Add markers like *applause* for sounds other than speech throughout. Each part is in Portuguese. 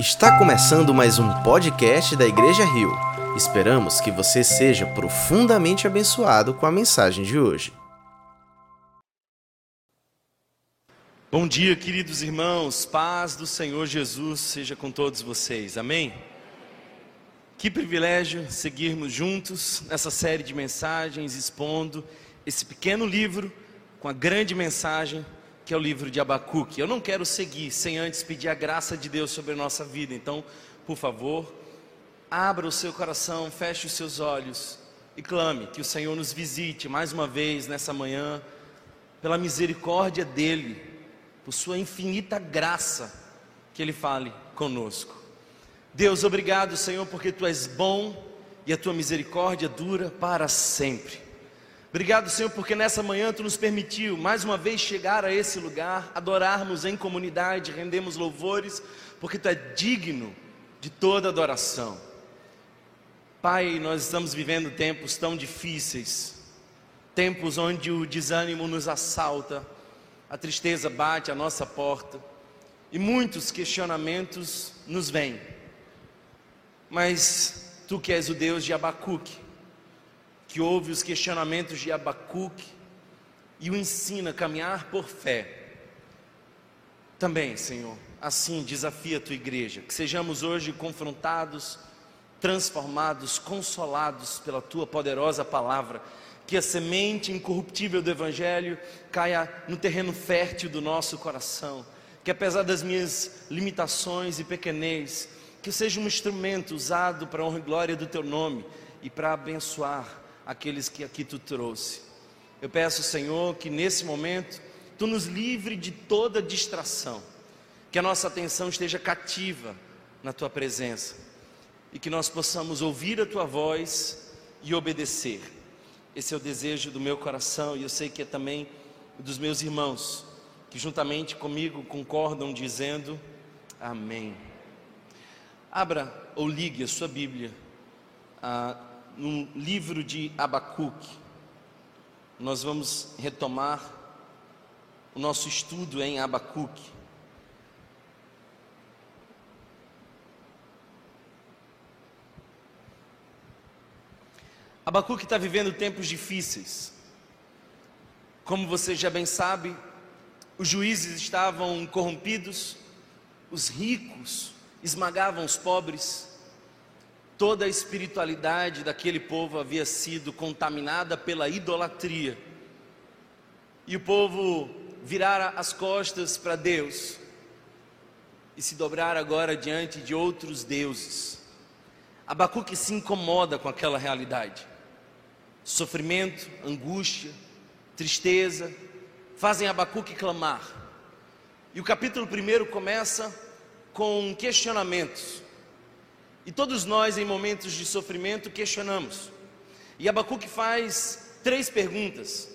Está começando mais um podcast da Igreja Rio. Esperamos que você seja profundamente abençoado com a mensagem de hoje. Bom dia, queridos irmãos. Paz do Senhor Jesus seja com todos vocês. Amém. Que privilégio seguirmos juntos nessa série de mensagens expondo esse pequeno livro com a grande mensagem que é o livro de Abacuque. Eu não quero seguir sem antes pedir a graça de Deus sobre a nossa vida. Então, por favor, abra o seu coração, feche os seus olhos e clame que o Senhor nos visite mais uma vez nessa manhã, pela misericórdia dEle, por Sua infinita graça, que Ele fale conosco. Deus, obrigado, Senhor, porque Tu és bom e a Tua misericórdia dura para sempre. Obrigado, Senhor, porque nessa manhã tu nos permitiu mais uma vez chegar a esse lugar, adorarmos em comunidade, rendemos louvores, porque tu é digno de toda adoração. Pai, nós estamos vivendo tempos tão difíceis, tempos onde o desânimo nos assalta, a tristeza bate à nossa porta e muitos questionamentos nos vêm. Mas tu que és o Deus de Abacuque, que ouve os questionamentos de Abacuque e o ensina a caminhar por fé. Também, Senhor, assim desafia a tua igreja, que sejamos hoje confrontados, transformados, consolados pela tua poderosa palavra, que a semente incorruptível do Evangelho caia no terreno fértil do nosso coração, que apesar das minhas limitações e pequenez, que seja um instrumento usado para a honra e glória do teu nome e para abençoar aqueles que aqui tu trouxe. Eu peço, Senhor, que nesse momento tu nos livre de toda distração, que a nossa atenção esteja cativa na tua presença e que nós possamos ouvir a tua voz e obedecer. Esse é o desejo do meu coração e eu sei que é também dos meus irmãos, que juntamente comigo concordam dizendo amém. Abra ou ligue a sua Bíblia a no livro de Abacuque. Nós vamos retomar o nosso estudo em Abacuque. Abacuque está vivendo tempos difíceis. Como você já bem sabe, os juízes estavam corrompidos, os ricos esmagavam os pobres, toda a espiritualidade daquele povo havia sido contaminada pela idolatria. E o povo virara as costas para Deus e se dobrar agora diante de outros deuses. Abacuque se incomoda com aquela realidade. Sofrimento, angústia, tristeza fazem Abacuque clamar. E o capítulo primeiro começa com questionamentos. E todos nós, em momentos de sofrimento, questionamos. E Abacuque faz três perguntas.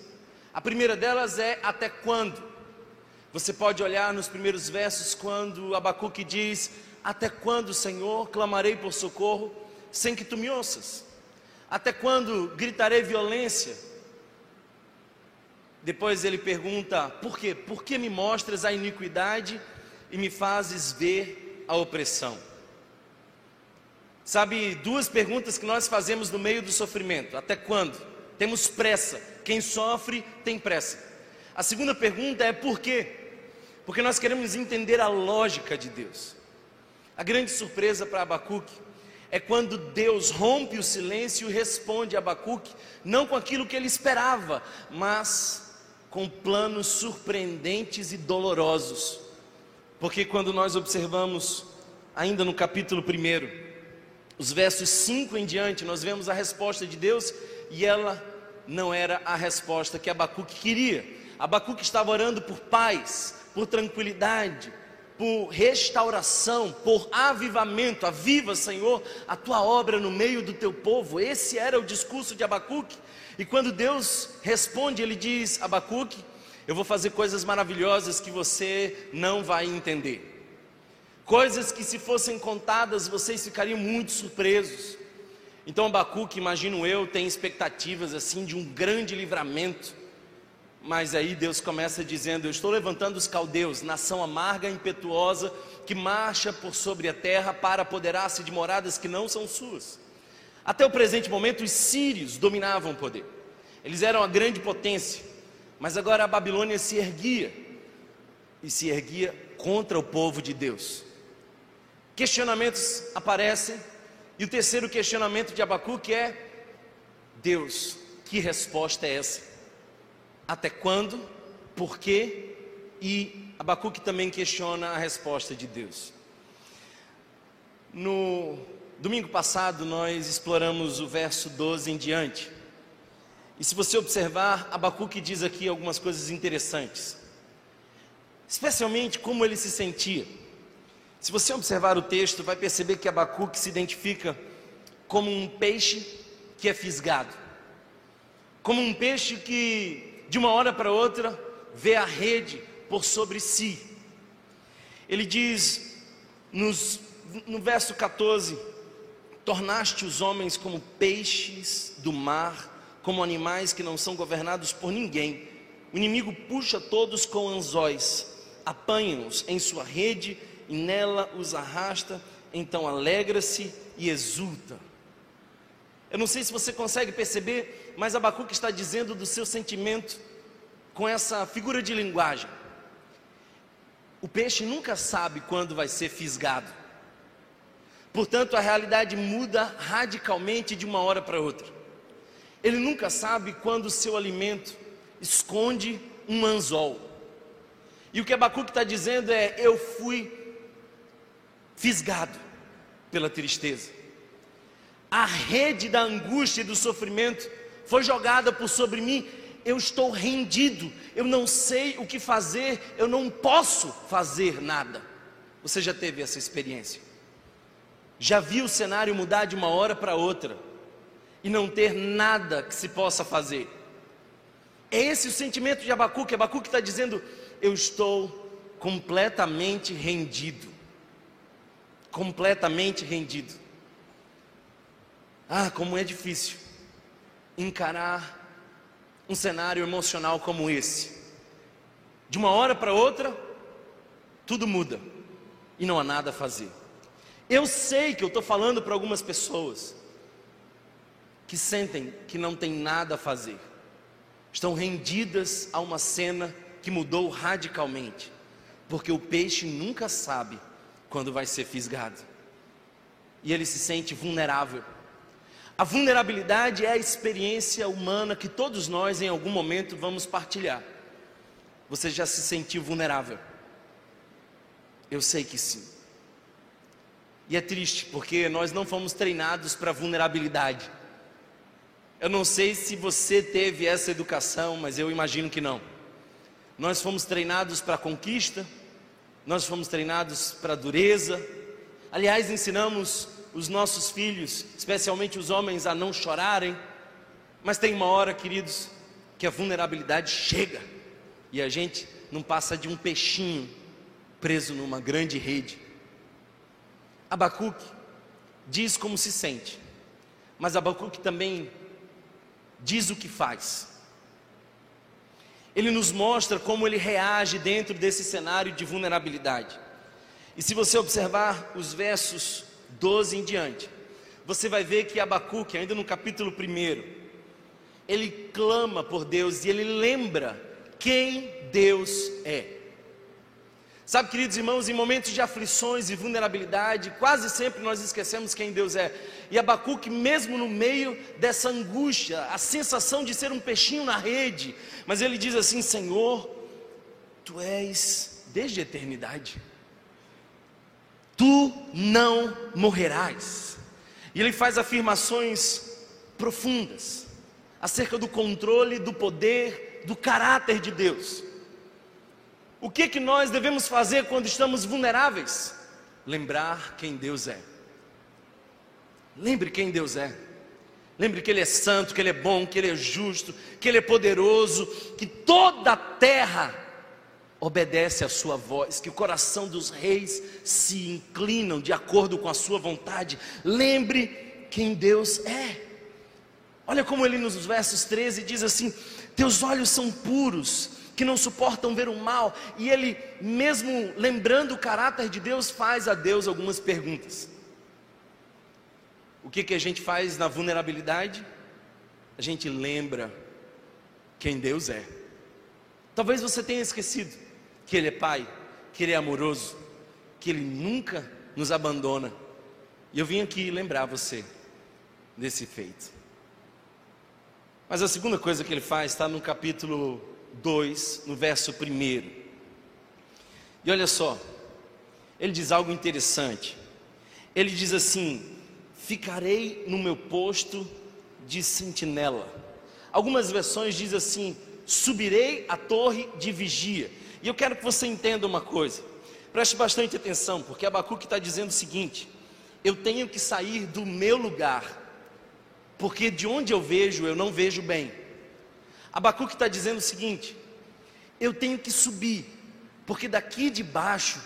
A primeira delas é: até quando? Você pode olhar nos primeiros versos quando Abacuque diz: Até quando, Senhor, clamarei por socorro sem que tu me ouças? Até quando gritarei violência? Depois ele pergunta: Por quê? Por que me mostras a iniquidade e me fazes ver a opressão? Sabe, duas perguntas que nós fazemos no meio do sofrimento: até quando? Temos pressa. Quem sofre tem pressa. A segunda pergunta é por quê? Porque nós queremos entender a lógica de Deus. A grande surpresa para Abacuque é quando Deus rompe o silêncio e responde a Abacuque, não com aquilo que ele esperava, mas com planos surpreendentes e dolorosos. Porque quando nós observamos, ainda no capítulo 1, os versos 5 em diante, nós vemos a resposta de Deus e ela não era a resposta que Abacuque queria. Abacuque estava orando por paz, por tranquilidade, por restauração, por avivamento. Aviva, Senhor, a tua obra no meio do teu povo. Esse era o discurso de Abacuque. E quando Deus responde, ele diz: Abacuque, eu vou fazer coisas maravilhosas que você não vai entender coisas que se fossem contadas vocês ficariam muito surpresos. Então Abacuque, imagino eu, tem expectativas assim de um grande livramento, Mas aí Deus começa dizendo: Eu estou levantando os caldeus, nação amarga e impetuosa, que marcha por sobre a terra para apoderar-se de moradas que não são suas. Até o presente momento, os sírios dominavam o poder, eles eram a grande potência, mas agora a Babilônia se erguia, e se erguia contra o povo de Deus. Questionamentos aparecem, e o terceiro questionamento de Abacuque é: Deus, que resposta é essa? Até quando? Por quê? E Abacuque também questiona a resposta de Deus. No domingo passado nós exploramos o verso 12 em diante. E se você observar, Abacuque diz aqui algumas coisas interessantes. Especialmente como ele se sentia. Se você observar o texto, vai perceber que Abacuque se identifica como um peixe que é fisgado. Como um peixe que de uma hora para outra vê a rede por sobre si. Ele diz nos, no verso 14: Tornaste os homens como peixes do mar, como animais que não são governados por ninguém. O inimigo puxa todos com anzóis, apanha-os em sua rede e nela os arrasta, então alegra-se e exulta. Eu não sei se você consegue perceber, mas Abacuque está dizendo do seu sentimento com essa figura de linguagem. O peixe nunca sabe quando vai ser fisgado. Portanto, a realidade muda radicalmente de uma hora para outra. Ele nunca sabe quando o seu alimento esconde um anzol. E o que Abacuque está dizendo é: Eu fui fisgado pela tristeza. A rede da angústia e do sofrimento foi jogada por sobre mim eu estou rendido, eu não sei o que fazer, eu não posso fazer nada. Você já teve essa experiência? Já viu o cenário mudar de uma hora para outra e não ter nada que se possa fazer? É esse o sentimento de Abacuque. Abacuque está dizendo: Eu estou completamente rendido. Completamente rendido. Ah, como é difícil encarar um cenário emocional como esse. De uma hora para outra, tudo muda e não há nada a fazer. Eu sei que eu estou falando para algumas pessoas que sentem que não tem nada a fazer, estão rendidas a uma cena que mudou radicalmente, porque o peixe nunca sabe quando vai ser fisgado e ele se sente vulnerável a vulnerabilidade é a experiência humana que todos nós em algum momento vamos partilhar. Você já se sentiu vulnerável? Eu sei que sim. E é triste porque nós não fomos treinados para vulnerabilidade. Eu não sei se você teve essa educação, mas eu imagino que não. Nós fomos treinados para conquista, nós fomos treinados para dureza. Aliás, ensinamos os nossos filhos, especialmente os homens, a não chorarem. Mas tem uma hora, queridos, que a vulnerabilidade chega e a gente não passa de um peixinho preso numa grande rede. Abacuque diz como se sente, mas Abacuque também diz o que faz. Ele nos mostra como ele reage dentro desse cenário de vulnerabilidade. E se você observar os versos 12 em diante, você vai ver que Abacuque, ainda no capítulo 1, ele clama por Deus e ele lembra quem Deus é. Sabe, queridos irmãos, em momentos de aflições e vulnerabilidade, quase sempre nós esquecemos quem Deus é. E Abacuque, mesmo no meio dessa angústia, a sensação de ser um peixinho na rede, mas ele diz assim: Senhor, tu és desde a eternidade tu não morrerás. E ele faz afirmações profundas acerca do controle, do poder, do caráter de Deus. O que que nós devemos fazer quando estamos vulneráveis? Lembrar quem Deus é. Lembre quem Deus é. Lembre que Ele é santo, que Ele é bom, que Ele é justo, que Ele é poderoso, que toda a terra obedece à sua voz, que o coração dos reis se inclinam de acordo com a sua vontade. Lembre quem Deus é. Olha como ele nos versos 13 diz assim: Teus olhos são puros, que não suportam ver o mal. E ele, mesmo lembrando o caráter de Deus, faz a Deus algumas perguntas. O que, que a gente faz na vulnerabilidade? A gente lembra quem Deus é. Talvez você tenha esquecido que Ele é Pai, que Ele é amoroso, que Ele nunca nos abandona. E eu vim aqui lembrar você desse feito. Mas a segunda coisa que ele faz está no capítulo 2, no verso 1. E olha só, ele diz algo interessante. Ele diz assim: Ficarei no meu posto de sentinela. Algumas versões dizem assim: Subirei a torre de vigia. E eu quero que você entenda uma coisa. Preste bastante atenção, porque Abacuque está dizendo o seguinte: Eu tenho que sair do meu lugar, porque de onde eu vejo, eu não vejo bem. Abacuque está dizendo o seguinte: eu tenho que subir, porque daqui de baixo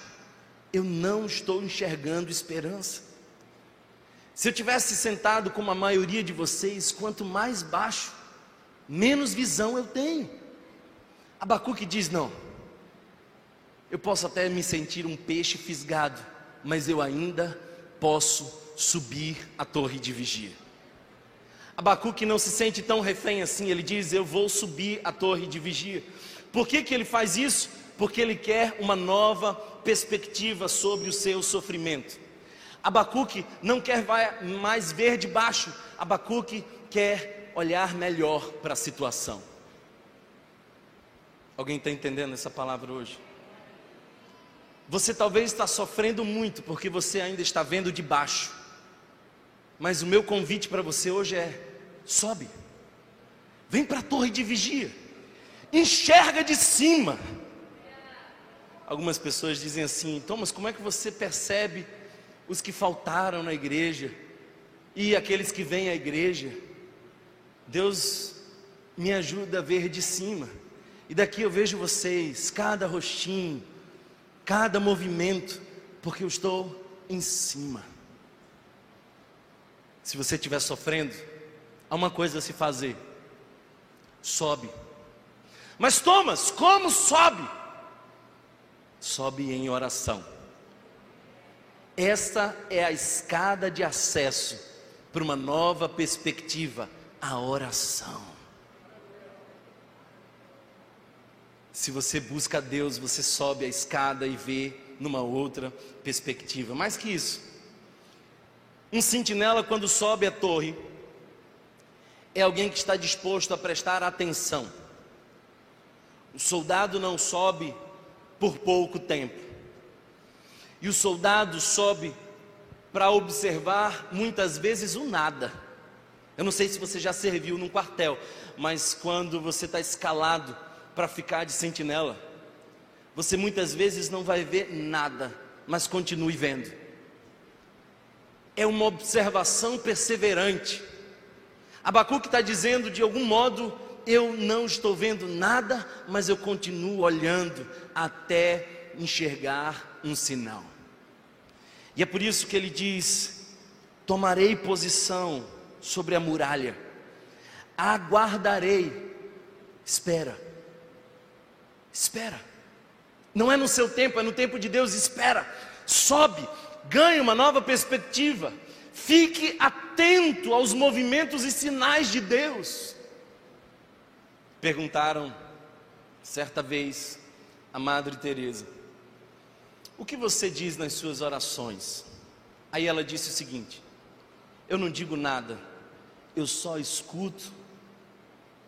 eu não estou enxergando esperança. Se eu tivesse sentado como a maioria de vocês, quanto mais baixo, menos visão eu tenho. Abacuque diz: não, eu posso até me sentir um peixe fisgado, mas eu ainda posso subir a torre de vigia. Abacuque não se sente tão refém assim, ele diz: Eu vou subir a torre de vigia. Por que, que ele faz isso? Porque ele quer uma nova perspectiva sobre o seu sofrimento. Abacuque não quer mais ver de baixo, Abacuque quer olhar melhor para a situação. Alguém está entendendo essa palavra hoje? Você talvez está sofrendo muito porque você ainda está vendo de baixo. Mas o meu convite para você hoje é: sobe, vem para a torre de vigia, enxerga de cima. Algumas pessoas dizem assim: Thomas, como é que você percebe os que faltaram na igreja e aqueles que vêm à igreja? Deus me ajuda a ver de cima, e daqui eu vejo vocês, cada rostinho, cada movimento, porque eu estou em cima. Se você estiver sofrendo, há uma coisa a se fazer: sobe. Mas Thomas, como sobe? Sobe em oração. Esta é a escada de acesso para uma nova perspectiva, a oração. Se você busca Deus, você sobe a escada e vê numa outra perspectiva. Mais que isso, um sentinela, quando sobe a torre, é alguém que está disposto a prestar atenção. O soldado não sobe por pouco tempo. E o soldado sobe para observar muitas vezes o nada. Eu não sei se você já serviu num quartel, mas quando você está escalado para ficar de sentinela, você muitas vezes não vai ver nada, mas continue vendo. É uma observação perseverante Abacuque está dizendo, de algum modo, eu não estou vendo nada, mas eu continuo olhando até enxergar um sinal. E é por isso que ele diz: tomarei posição sobre a muralha, aguardarei, espera, espera. Não é no seu tempo, é no tempo de Deus, espera, sobe, ganha uma nova perspectiva. Fique atento aos movimentos e sinais de Deus. Perguntaram certa vez a Madre Teresa: "O que você diz nas suas orações?" Aí ela disse o seguinte: "Eu não digo nada. Eu só escuto.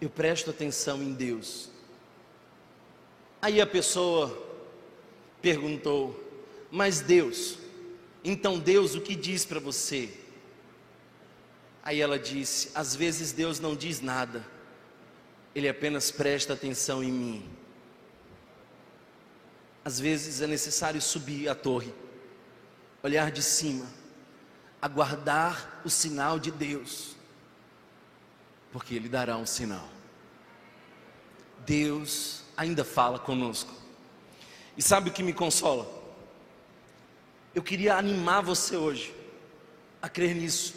Eu presto atenção em Deus." Aí a pessoa perguntou: "Mas Deus, então Deus o que diz para você? Aí ela disse: Às vezes Deus não diz nada, Ele apenas presta atenção em mim. Às vezes é necessário subir a torre, olhar de cima, aguardar o sinal de Deus, porque Ele dará um sinal. Deus ainda fala conosco. E sabe o que me consola? Eu queria animar você hoje a crer nisso.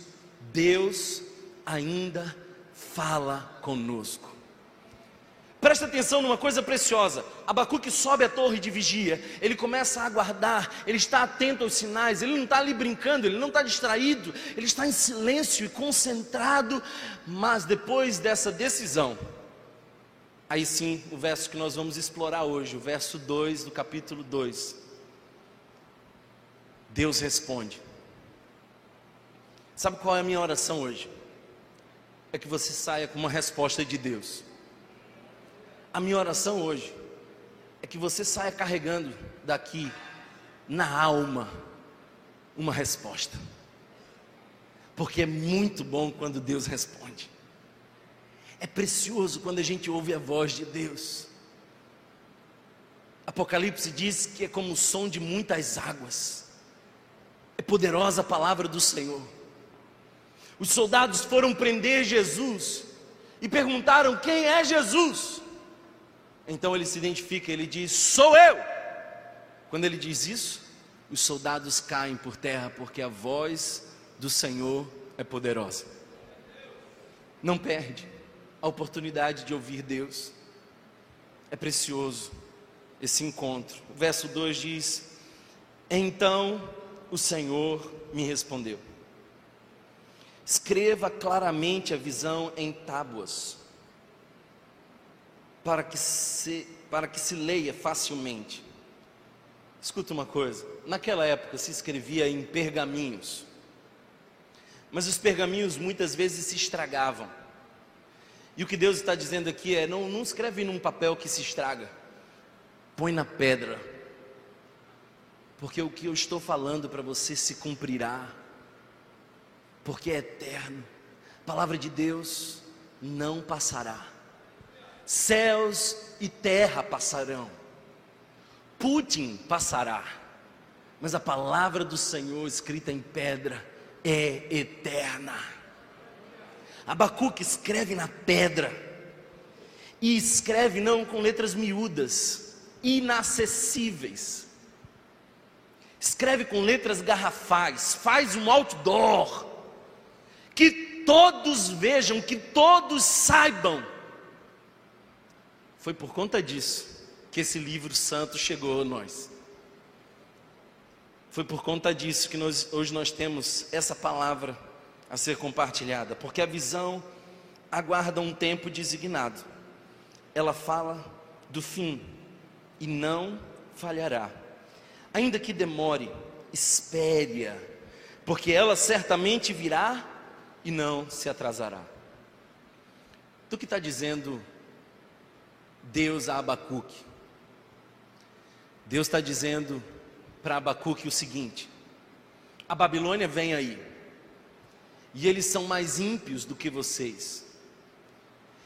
Deus ainda fala conosco. Presta atenção numa coisa preciosa. Abacuque sobe a torre de vigia, ele começa a aguardar, ele está atento aos sinais, ele não está ali brincando, ele não está distraído, ele está em silêncio e concentrado. Mas depois dessa decisão, aí sim, o verso que nós vamos explorar hoje, o verso 2 do capítulo 2. Deus responde. Sabe qual é a minha oração hoje? É que você saia com uma resposta de Deus. A minha oração hoje é que você saia carregando daqui, na alma, uma resposta. Porque é muito bom quando Deus responde. É precioso quando a gente ouve a voz de Deus. Apocalipse diz que é como o som de muitas águas. É poderosa a palavra do Senhor. Os soldados foram prender Jesus e perguntaram: Quem é Jesus? Então ele se identifica, ele diz: Sou eu. Quando ele diz isso, os soldados caem por terra, porque a voz do Senhor é poderosa. Não perde a oportunidade de ouvir Deus. É precioso esse encontro. O verso 2 diz: Então o Senhor me respondeu: Escreva claramente a visão em tábuas para que se, para que se leia facilmente. Escuta uma coisa: naquela época se escrevia em pergaminhos, mas os pergaminhos muitas vezes se estragavam. E o que Deus está dizendo aqui é: não, não escreve num papel que se estraga, põe na pedra, porque o que eu estou falando para você se cumprirá, porque é eterno. A palavra de Deus não passará céus e terra passarão, Putin passará, mas a palavra do Senhor escrita em pedra é eterna. Abacuque escreve na pedra, e escreve não com letras miúdas, inacessíveis, escreve com letras garrafais, faz um outdoor, que todos vejam, que todos saibam foi por conta disso que esse livro santo chegou a nós. Foi por conta disso que nós, hoje nós temos essa palavra a ser compartilhada, porque a visão aguarda um tempo designado. Ela fala do fim e não falhará. Ainda que demore, espere-a, porque ela certamente virá e não se atrasará. Tu que está dizendo Deus a Abacuque. Deus está dizendo para Abacuque o seguinte: a Babilônia vem aí, e eles são mais ímpios do que vocês.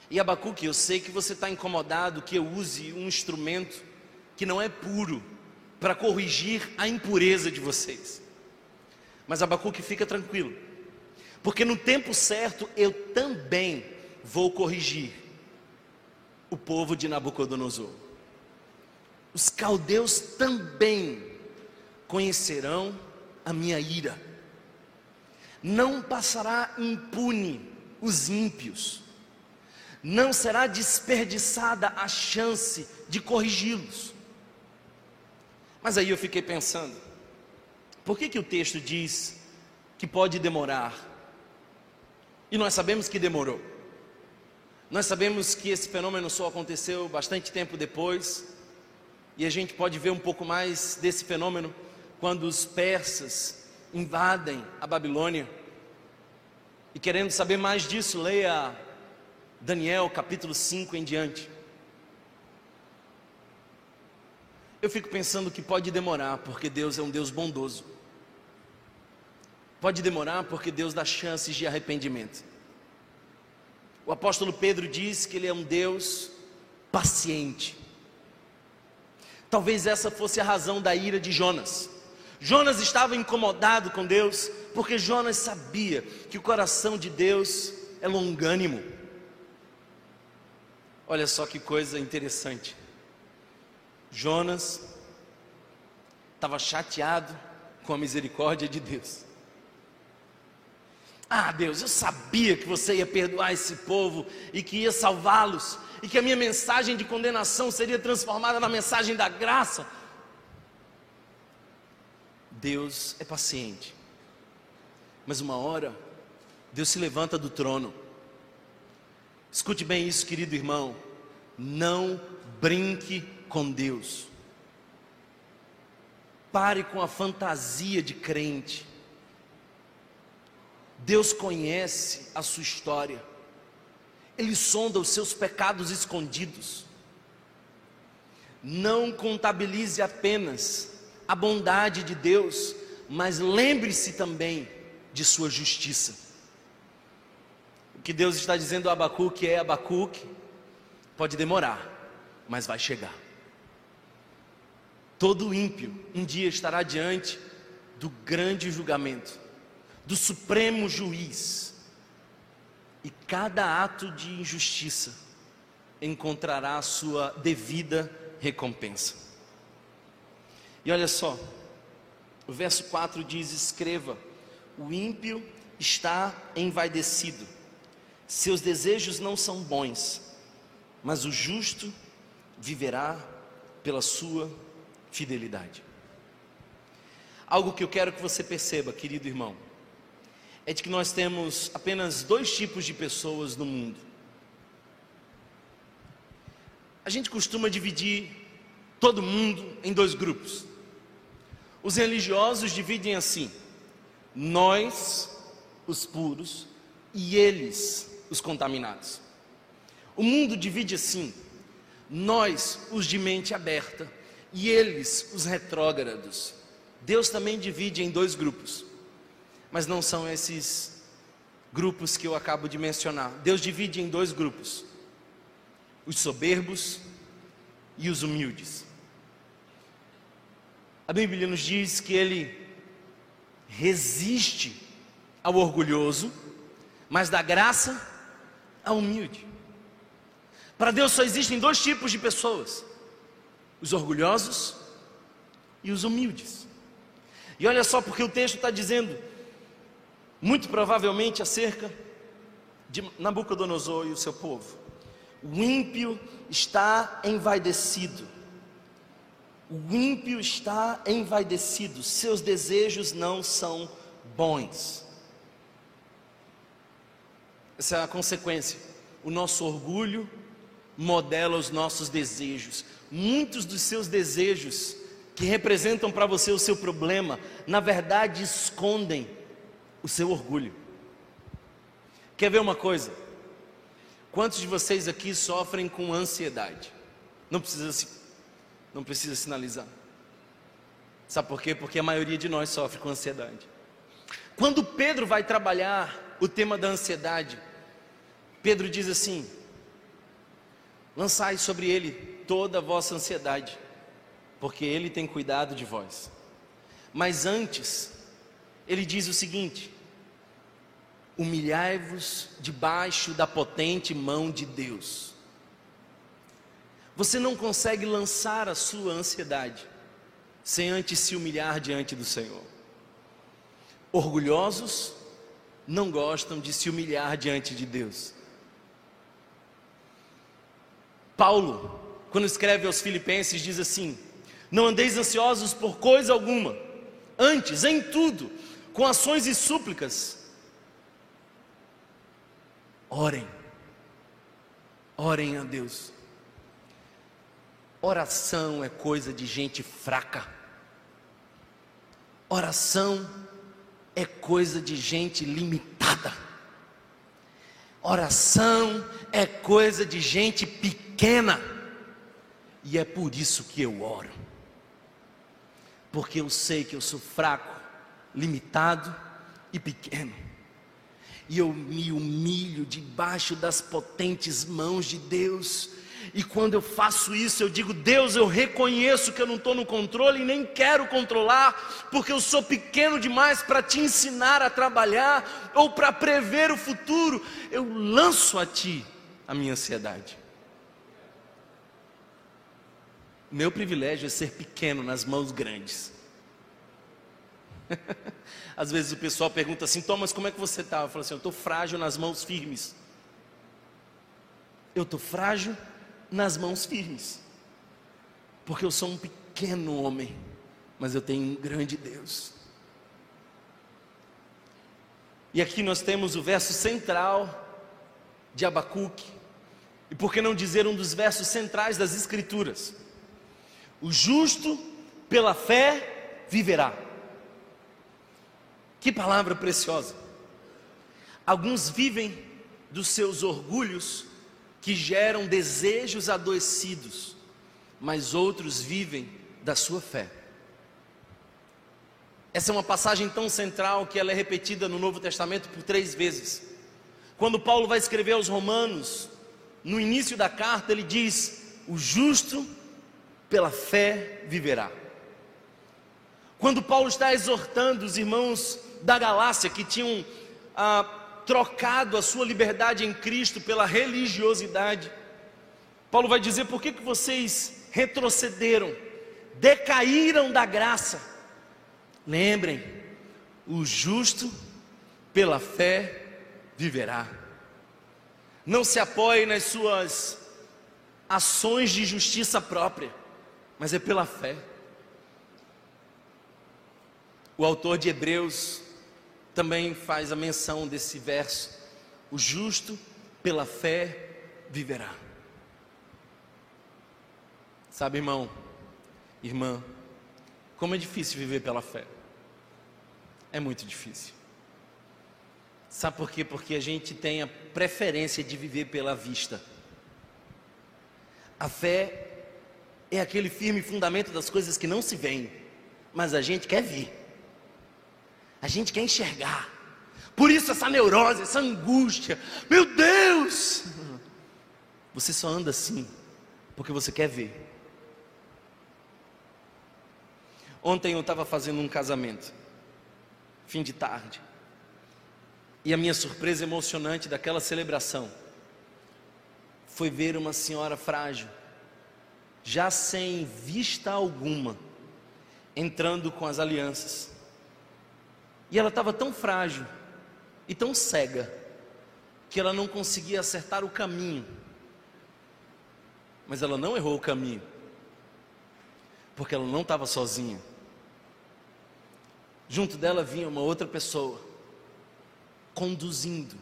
E Abacuque, eu sei que você está incomodado que eu use um instrumento que não é puro para corrigir a impureza de vocês. Mas Abacuque, fica tranquilo, porque no tempo certo eu também vou corrigir o povo de Nabucodonosor. Os caldeus também conhecerão a minha ira. Não passará impune os ímpios, não será desperdiçada a chance de corrigi-los. Mas aí eu fiquei pensando, por que, que o texto diz que pode demorar? E nós sabemos que demorou. Nós sabemos que esse fenômeno só aconteceu bastante tempo depois, e a gente pode ver um pouco mais desse fenômeno quando os persas invadem a Babilônia. E querendo saber mais disso, leia Daniel capítulo 5 em diante. Eu fico pensando que pode demorar, porque Deus é um Deus bondoso. Pode demorar porque Deus dá chances de arrependimento. O apóstolo Pedro diz que ele é um Deus paciente. Talvez essa fosse a razão da ira de Jonas. Jonas estava incomodado com Deus, porque Jonas sabia que o coração de Deus é longânimo. Olha só que coisa interessante. Jonas estava chateado com a misericórdia de Deus. Ah, Deus, eu sabia que você ia perdoar esse povo e que ia salvá-los, e que a minha mensagem de condenação seria transformada na mensagem da graça. Deus é paciente, mas uma hora, Deus se levanta do trono. Escute bem isso, querido irmão. Não brinque com Deus. Pare com a fantasia de crente. Deus conhece a sua história, Ele sonda os seus pecados escondidos. Não contabilize apenas a bondade de Deus, mas lembre-se também de sua justiça. O que Deus está dizendo a Abacuque é: Abacuque, pode demorar, mas vai chegar. Todo ímpio um dia estará diante do grande julgamento do Supremo Juiz, e cada ato de injustiça encontrará a sua devida recompensa. E olha só, o verso 4 diz: Escreva, o ímpio está envaidecido, seus desejos não são bons, mas o justo viverá pela sua fidelidade. Algo que eu quero que você perceba, querido irmão é de que nós temos apenas dois tipos de pessoas no mundo. A gente costuma dividir todo mundo em dois grupos. Os religiosos dividem assim: nós, os puros, e eles, os contaminados. O mundo divide assim: nós, os de mente aberta, e eles, os retrógrados. Deus também divide em dois grupos mas não são esses grupos que eu acabo de mencionar. Deus divide em dois grupos: os soberbos e os humildes. A Bíblia nos diz que ele resiste ao orgulhoso, mas dá graça ao humilde. Para Deus só existem dois tipos de pessoas: os orgulhosos e os humildes. E olha só, porque o texto está dizendo muito provavelmente acerca de Nabucodonosor e o seu povo. O ímpio está envaidecido. O ímpio está envaidecido, seus desejos não são bons. Essa é a consequência. O nosso orgulho modela os nossos desejos. Muitos dos seus desejos, que representam para você o seu problema, na verdade escondem o seu orgulho. Quer ver uma coisa? Quantos de vocês aqui sofrem com ansiedade? Não precisa, não precisa sinalizar. Sabe por quê? Porque a maioria de nós sofre com ansiedade. Quando Pedro vai trabalhar o tema da ansiedade, Pedro diz assim: lançai sobre ele toda a vossa ansiedade, porque ele tem cuidado de vós. Mas antes, ele diz o seguinte: humilhai-vos debaixo da potente mão de Deus. Você não consegue lançar a sua ansiedade sem antes se humilhar diante do Senhor. Orgulhosos não gostam de se humilhar diante de Deus. Paulo, quando escreve aos Filipenses, diz assim: Não andeis ansiosos por coisa alguma, antes, em tudo, com ações e súplicas. Orem, orem a Deus. Oração é coisa de gente fraca. Oração é coisa de gente limitada. Oração é coisa de gente pequena. E é por isso que eu oro. Porque eu sei que eu sou fraco limitado e pequeno. E eu me humilho debaixo das potentes mãos de Deus. E quando eu faço isso, eu digo: Deus, eu reconheço que eu não estou no controle e nem quero controlar, porque eu sou pequeno demais para te ensinar a trabalhar ou para prever o futuro. Eu lanço a Ti a minha ansiedade. Meu privilégio é ser pequeno nas mãos grandes. *laughs* Às vezes o pessoal pergunta assim: Thomas, como é que você está? Eu falo assim: eu estou frágil nas mãos firmes. Eu estou frágil nas mãos firmes. Porque eu sou um pequeno homem, mas eu tenho um grande Deus. E aqui nós temos o verso central de Abacuque, e por que não dizer um dos versos centrais das Escrituras? O justo pela fé viverá. Que palavra preciosa. Alguns vivem dos seus orgulhos que geram desejos adoecidos, mas outros vivem da sua fé. Essa é uma passagem tão central que ela é repetida no Novo Testamento por três vezes. Quando Paulo vai escrever aos Romanos, no início da carta, ele diz: O justo pela fé viverá. Quando Paulo está exortando os irmãos da Galácia que tinham ah, trocado a sua liberdade em Cristo pela religiosidade, Paulo vai dizer: por que, que vocês retrocederam, decaíram da graça? Lembrem, o justo pela fé viverá. Não se apoie nas suas ações de justiça própria, mas é pela fé. O autor de Hebreus também faz a menção desse verso: o justo pela fé viverá. Sabe, irmão, irmã, como é difícil viver pela fé. É muito difícil. Sabe por quê? Porque a gente tem a preferência de viver pela vista. A fé é aquele firme fundamento das coisas que não se veem, mas a gente quer ver. A gente quer enxergar. Por isso essa neurose, essa angústia. Meu Deus! Você só anda assim porque você quer ver. Ontem eu estava fazendo um casamento, fim de tarde, e a minha surpresa emocionante daquela celebração foi ver uma senhora frágil, já sem vista alguma, entrando com as alianças. E ela estava tão frágil e tão cega que ela não conseguia acertar o caminho. Mas ela não errou o caminho, porque ela não estava sozinha. Junto dela vinha uma outra pessoa, conduzindo,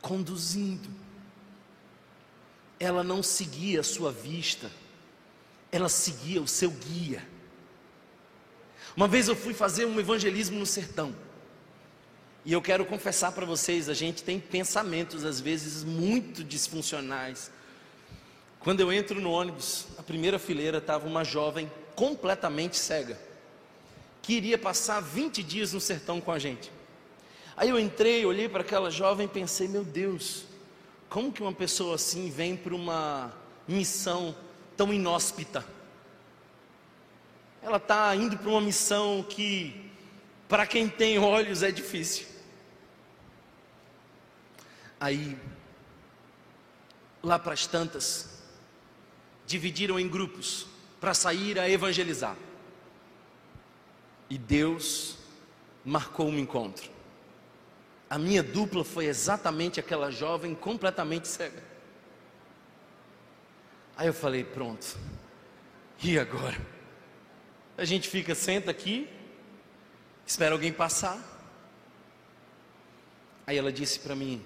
conduzindo. Ela não seguia a sua vista, ela seguia o seu guia. Uma vez eu fui fazer um evangelismo no sertão. E eu quero confessar para vocês, a gente tem pensamentos às vezes muito disfuncionais. Quando eu entro no ônibus, a primeira fileira estava uma jovem completamente cega, que iria passar 20 dias no sertão com a gente. Aí eu entrei, olhei para aquela jovem e pensei: meu Deus, como que uma pessoa assim vem para uma missão tão inóspita? Ela está indo para uma missão que, para quem tem olhos, é difícil. Aí, lá para as tantas, dividiram em grupos para sair a evangelizar. E Deus marcou um encontro. A minha dupla foi exatamente aquela jovem completamente cega. Aí eu falei: pronto, e agora? A gente fica, senta aqui, espera alguém passar. Aí ela disse para mim: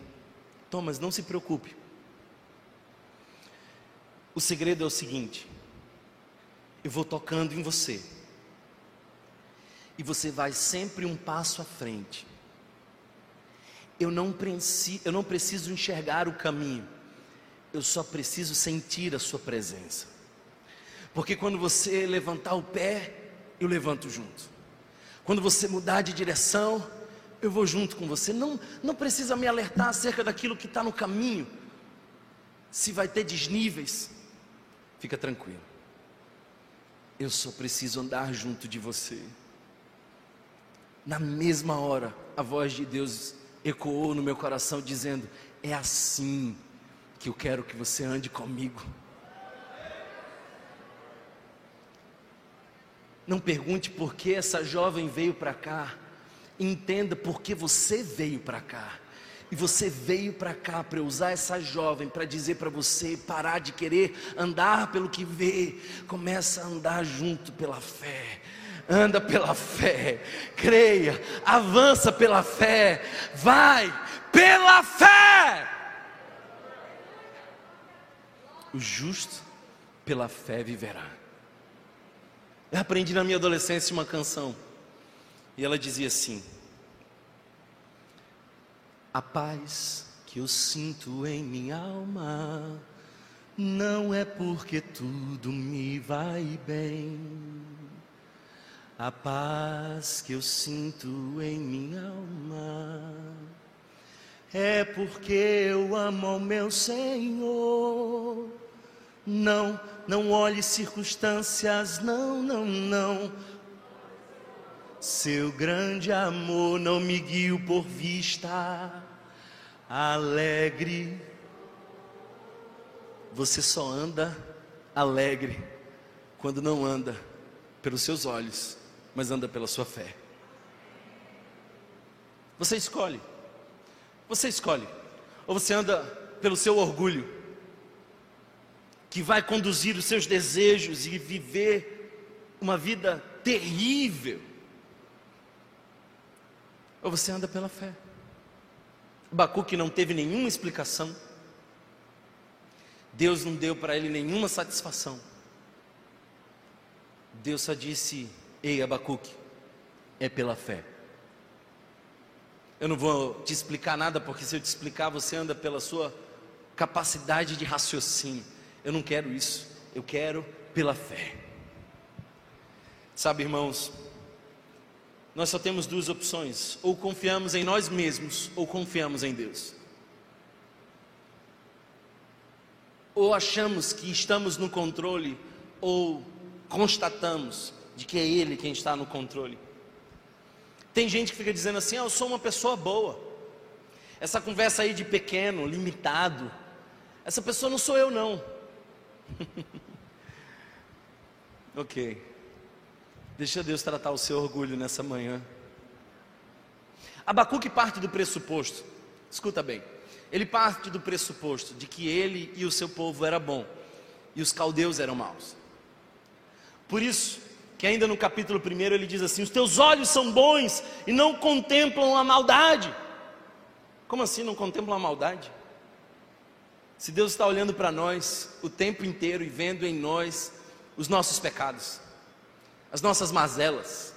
Thomas, não se preocupe. O segredo é o seguinte: eu vou tocando em você, e você vai sempre um passo à frente. Eu não, preciso, eu não preciso enxergar o caminho, eu só preciso sentir a Sua presença. Porque quando você levantar o pé, eu levanto junto. Quando você mudar de direção, eu vou junto com você. Não, não precisa me alertar acerca daquilo que está no caminho. Se vai ter desníveis, fica tranquilo. Eu só preciso andar junto de você. Na mesma hora, a voz de Deus ecoou no meu coração, dizendo: É assim que eu quero que você ande comigo. Não pergunte por que essa jovem veio para cá. Entenda por que você veio para cá. E você veio para cá para usar essa jovem para dizer para você parar de querer andar pelo que vê, começa a andar junto pela fé. Anda pela fé, creia, avança pela fé, vai pela fé. O justo pela fé viverá. Eu aprendi na minha adolescência uma canção, e ela dizia assim: A paz que eu sinto em minha alma, não é porque tudo me vai bem. A paz que eu sinto em minha alma, é porque eu amo o meu Senhor. Não, não olhe circunstâncias, não, não, não. Seu grande amor não me guio por vista alegre. Você só anda alegre quando não anda pelos seus olhos, mas anda pela sua fé. Você escolhe. Você escolhe. Ou você anda pelo seu orgulho, que vai conduzir os seus desejos e viver uma vida terrível. Ou você anda pela fé. Abacuque não teve nenhuma explicação. Deus não deu para ele nenhuma satisfação. Deus só disse: Ei, Abacuque, é pela fé. Eu não vou te explicar nada, porque se eu te explicar, você anda pela sua capacidade de raciocínio. Eu não quero isso, eu quero pela fé. Sabe, irmãos, nós só temos duas opções: ou confiamos em nós mesmos, ou confiamos em Deus. Ou achamos que estamos no controle, ou constatamos de que é Ele quem está no controle. Tem gente que fica dizendo assim: ah, eu sou uma pessoa boa. Essa conversa aí de pequeno, limitado, essa pessoa não sou eu, não. *laughs* ok. Deixa Deus tratar o seu orgulho nessa manhã. Abacuque parte do pressuposto, escuta bem, ele parte do pressuposto de que ele e o seu povo era bom e os caldeus eram maus. Por isso, que ainda no capítulo 1 ele diz assim: Os teus olhos são bons e não contemplam a maldade. Como assim não contemplam a maldade? Se Deus está olhando para nós o tempo inteiro e vendo em nós os nossos pecados, as nossas mazelas,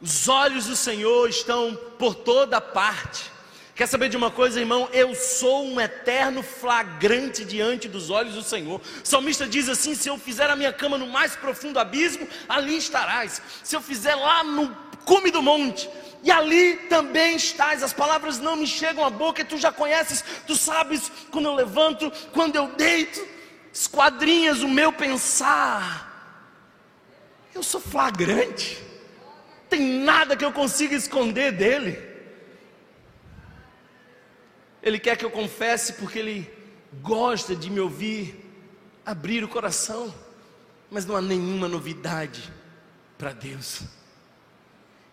os olhos do Senhor estão por toda parte. Quer saber de uma coisa, irmão? Eu sou um eterno flagrante diante dos olhos do Senhor. O salmista diz assim: se eu fizer a minha cama no mais profundo abismo, ali estarás. Se eu fizer lá no cume do monte, e ali também estás. As palavras não me chegam à boca, tu já conheces, tu sabes quando eu levanto, quando eu deito, esquadrinhas o meu pensar. Eu sou flagrante, tem nada que eu consiga esconder dele. Ele quer que eu confesse porque ele gosta de me ouvir abrir o coração, mas não há nenhuma novidade para Deus.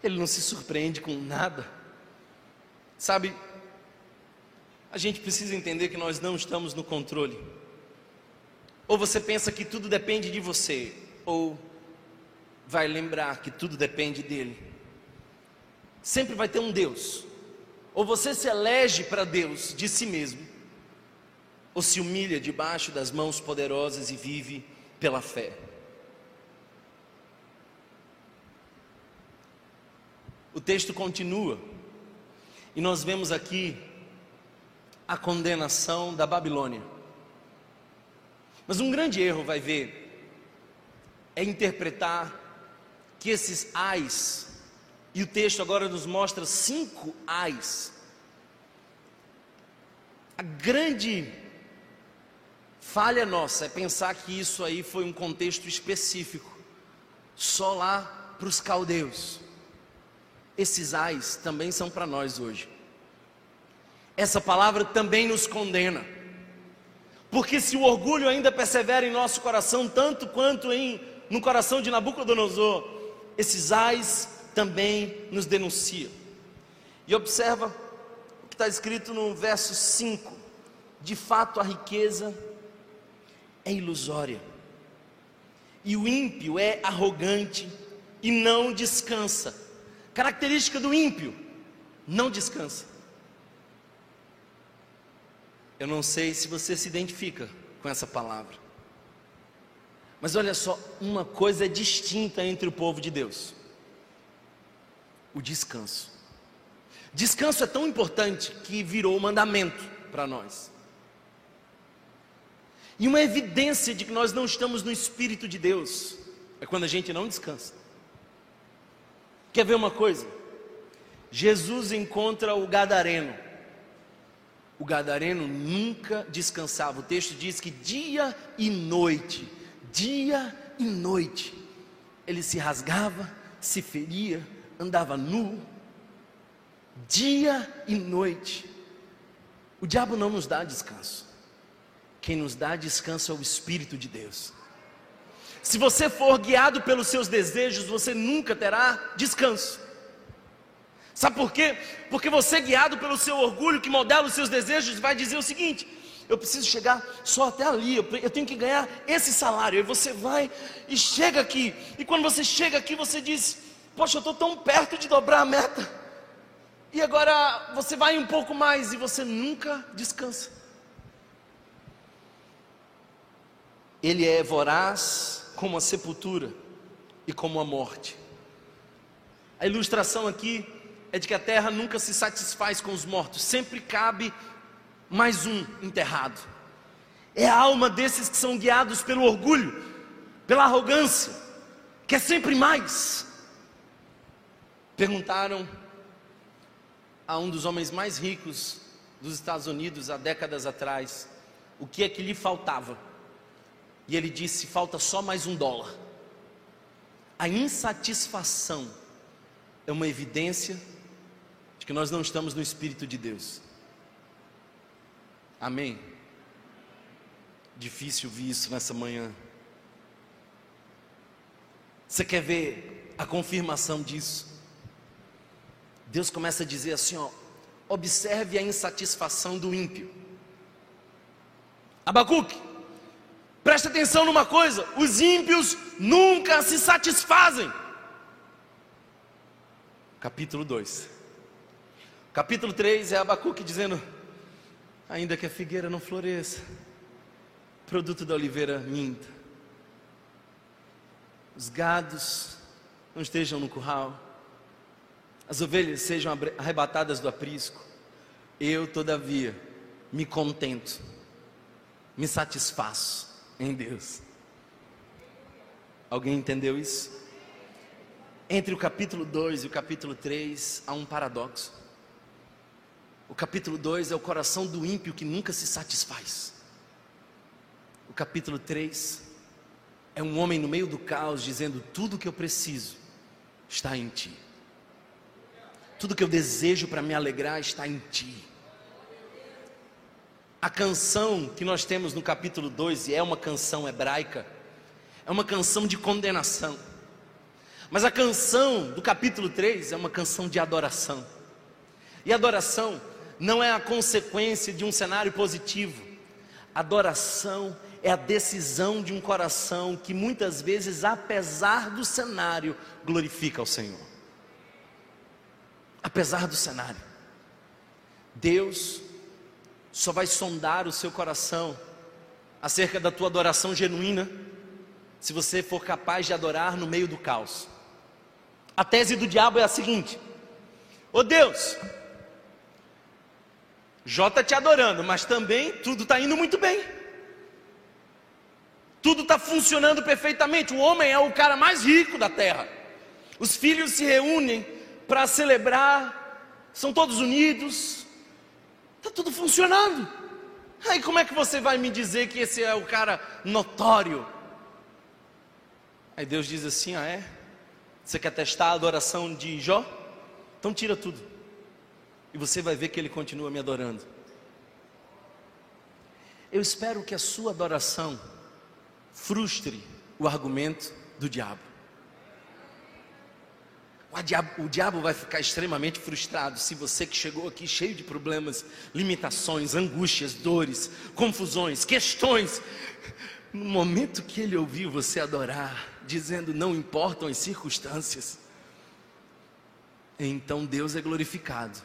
Ele não se surpreende com nada. Sabe, a gente precisa entender que nós não estamos no controle. Ou você pensa que tudo depende de você, ou vai lembrar que tudo depende dele. Sempre vai ter um Deus. Ou você se elege para Deus de si mesmo, ou se humilha debaixo das mãos poderosas e vive pela fé. O texto continua, e nós vemos aqui a condenação da Babilônia. Mas um grande erro, vai ver, é interpretar que esses ais, e o texto agora nos mostra cinco ais. A grande falha nossa é pensar que isso aí foi um contexto específico, só lá para os caldeus esses ais também são para nós hoje. Essa palavra também nos condena. Porque se o orgulho ainda persevera em nosso coração, tanto quanto em no coração de Nabucodonosor, esses ais também nos denunciam. E observa o que está escrito no verso 5: de fato a riqueza é ilusória, e o ímpio é arrogante e não descansa. Característica do ímpio: não descansa. Eu não sei se você se identifica com essa palavra. Mas olha só, uma coisa é distinta entre o povo de Deus: o descanso. Descanso é tão importante que virou mandamento para nós. E uma evidência de que nós não estamos no Espírito de Deus é quando a gente não descansa. Quer ver uma coisa? Jesus encontra o Gadareno. O Gadareno nunca descansava. O texto diz que dia e noite dia e noite. Ele se rasgava, se feria, andava nu, dia e noite. O diabo não nos dá descanso. Quem nos dá descanso é o Espírito de Deus. Se você for guiado pelos seus desejos, você nunca terá descanso. Sabe por quê? Porque você, guiado pelo seu orgulho que modela os seus desejos, vai dizer o seguinte: eu preciso chegar só até ali, eu, tenho que ganhar esse salário. E você vai e chega aqui, e quando você chega aqui, você diz: Poxa, eu estou tão perto de dobrar a meta, e agora você vai um pouco mais e você nunca descansa. Ele é voraz como a sepultura e como a morte. A ilustração aqui é de que a terra nunca se satisfaz com os mortos, sempre cabe mais um enterrado. É a alma desses que são guiados pelo orgulho, pela arrogância, que é sempre mais. Perguntaram a um dos homens mais ricos dos Estados Unidos há décadas atrás o que é que lhe faltava. E ele disse: falta só mais um dólar. A insatisfação é uma evidência de que nós não estamos no Espírito de Deus. Amém? Difícil ver isso nessa manhã. Você quer ver a confirmação disso? Deus começa a dizer assim: ó, observe a insatisfação do ímpio. Abacuque, preste atenção numa coisa: os ímpios nunca se satisfazem. Capítulo 2. Capítulo 3 é Abacuque dizendo: ainda que a figueira não floresça, produto da oliveira minta, os gados não estejam no curral, as ovelhas sejam arrebatadas do aprisco, eu, todavia, me contento, me satisfaço em Deus. Alguém entendeu isso? Entre o capítulo 2 e o capítulo 3 há um paradoxo. O capítulo 2 é o coração do ímpio que nunca se satisfaz. O capítulo 3 é um homem no meio do caos dizendo: Tudo que eu preciso está em ti. Tudo que eu desejo para me alegrar está em ti. A canção que nós temos no capítulo 2, e é uma canção hebraica, é uma canção de condenação. Mas a canção do capítulo 3 é uma canção de adoração. E adoração não é a consequência de um cenário positivo. Adoração é a decisão de um coração que muitas vezes, apesar do cenário, glorifica ao Senhor. Apesar do cenário, Deus só vai sondar o seu coração acerca da tua adoração genuína, se você for capaz de adorar no meio do caos. A tese do diabo é a seguinte: Ô oh Deus, Jó está te adorando, mas também tudo está indo muito bem. Tudo está funcionando perfeitamente. O homem é o cara mais rico da terra. Os filhos se reúnem para celebrar, são todos unidos. Está tudo funcionando. Aí como é que você vai me dizer que esse é o cara notório? Aí Deus diz assim: Ah, é? Você quer testar a adoração de Jó? Então tira tudo e você vai ver que ele continua me adorando. Eu espero que a sua adoração frustre o argumento do diabo. O diabo, o diabo vai ficar extremamente frustrado se você que chegou aqui cheio de problemas, limitações, angústias, dores, confusões, questões, no momento que ele ouviu você adorar, dizendo não importam as circunstâncias, então Deus é glorificado,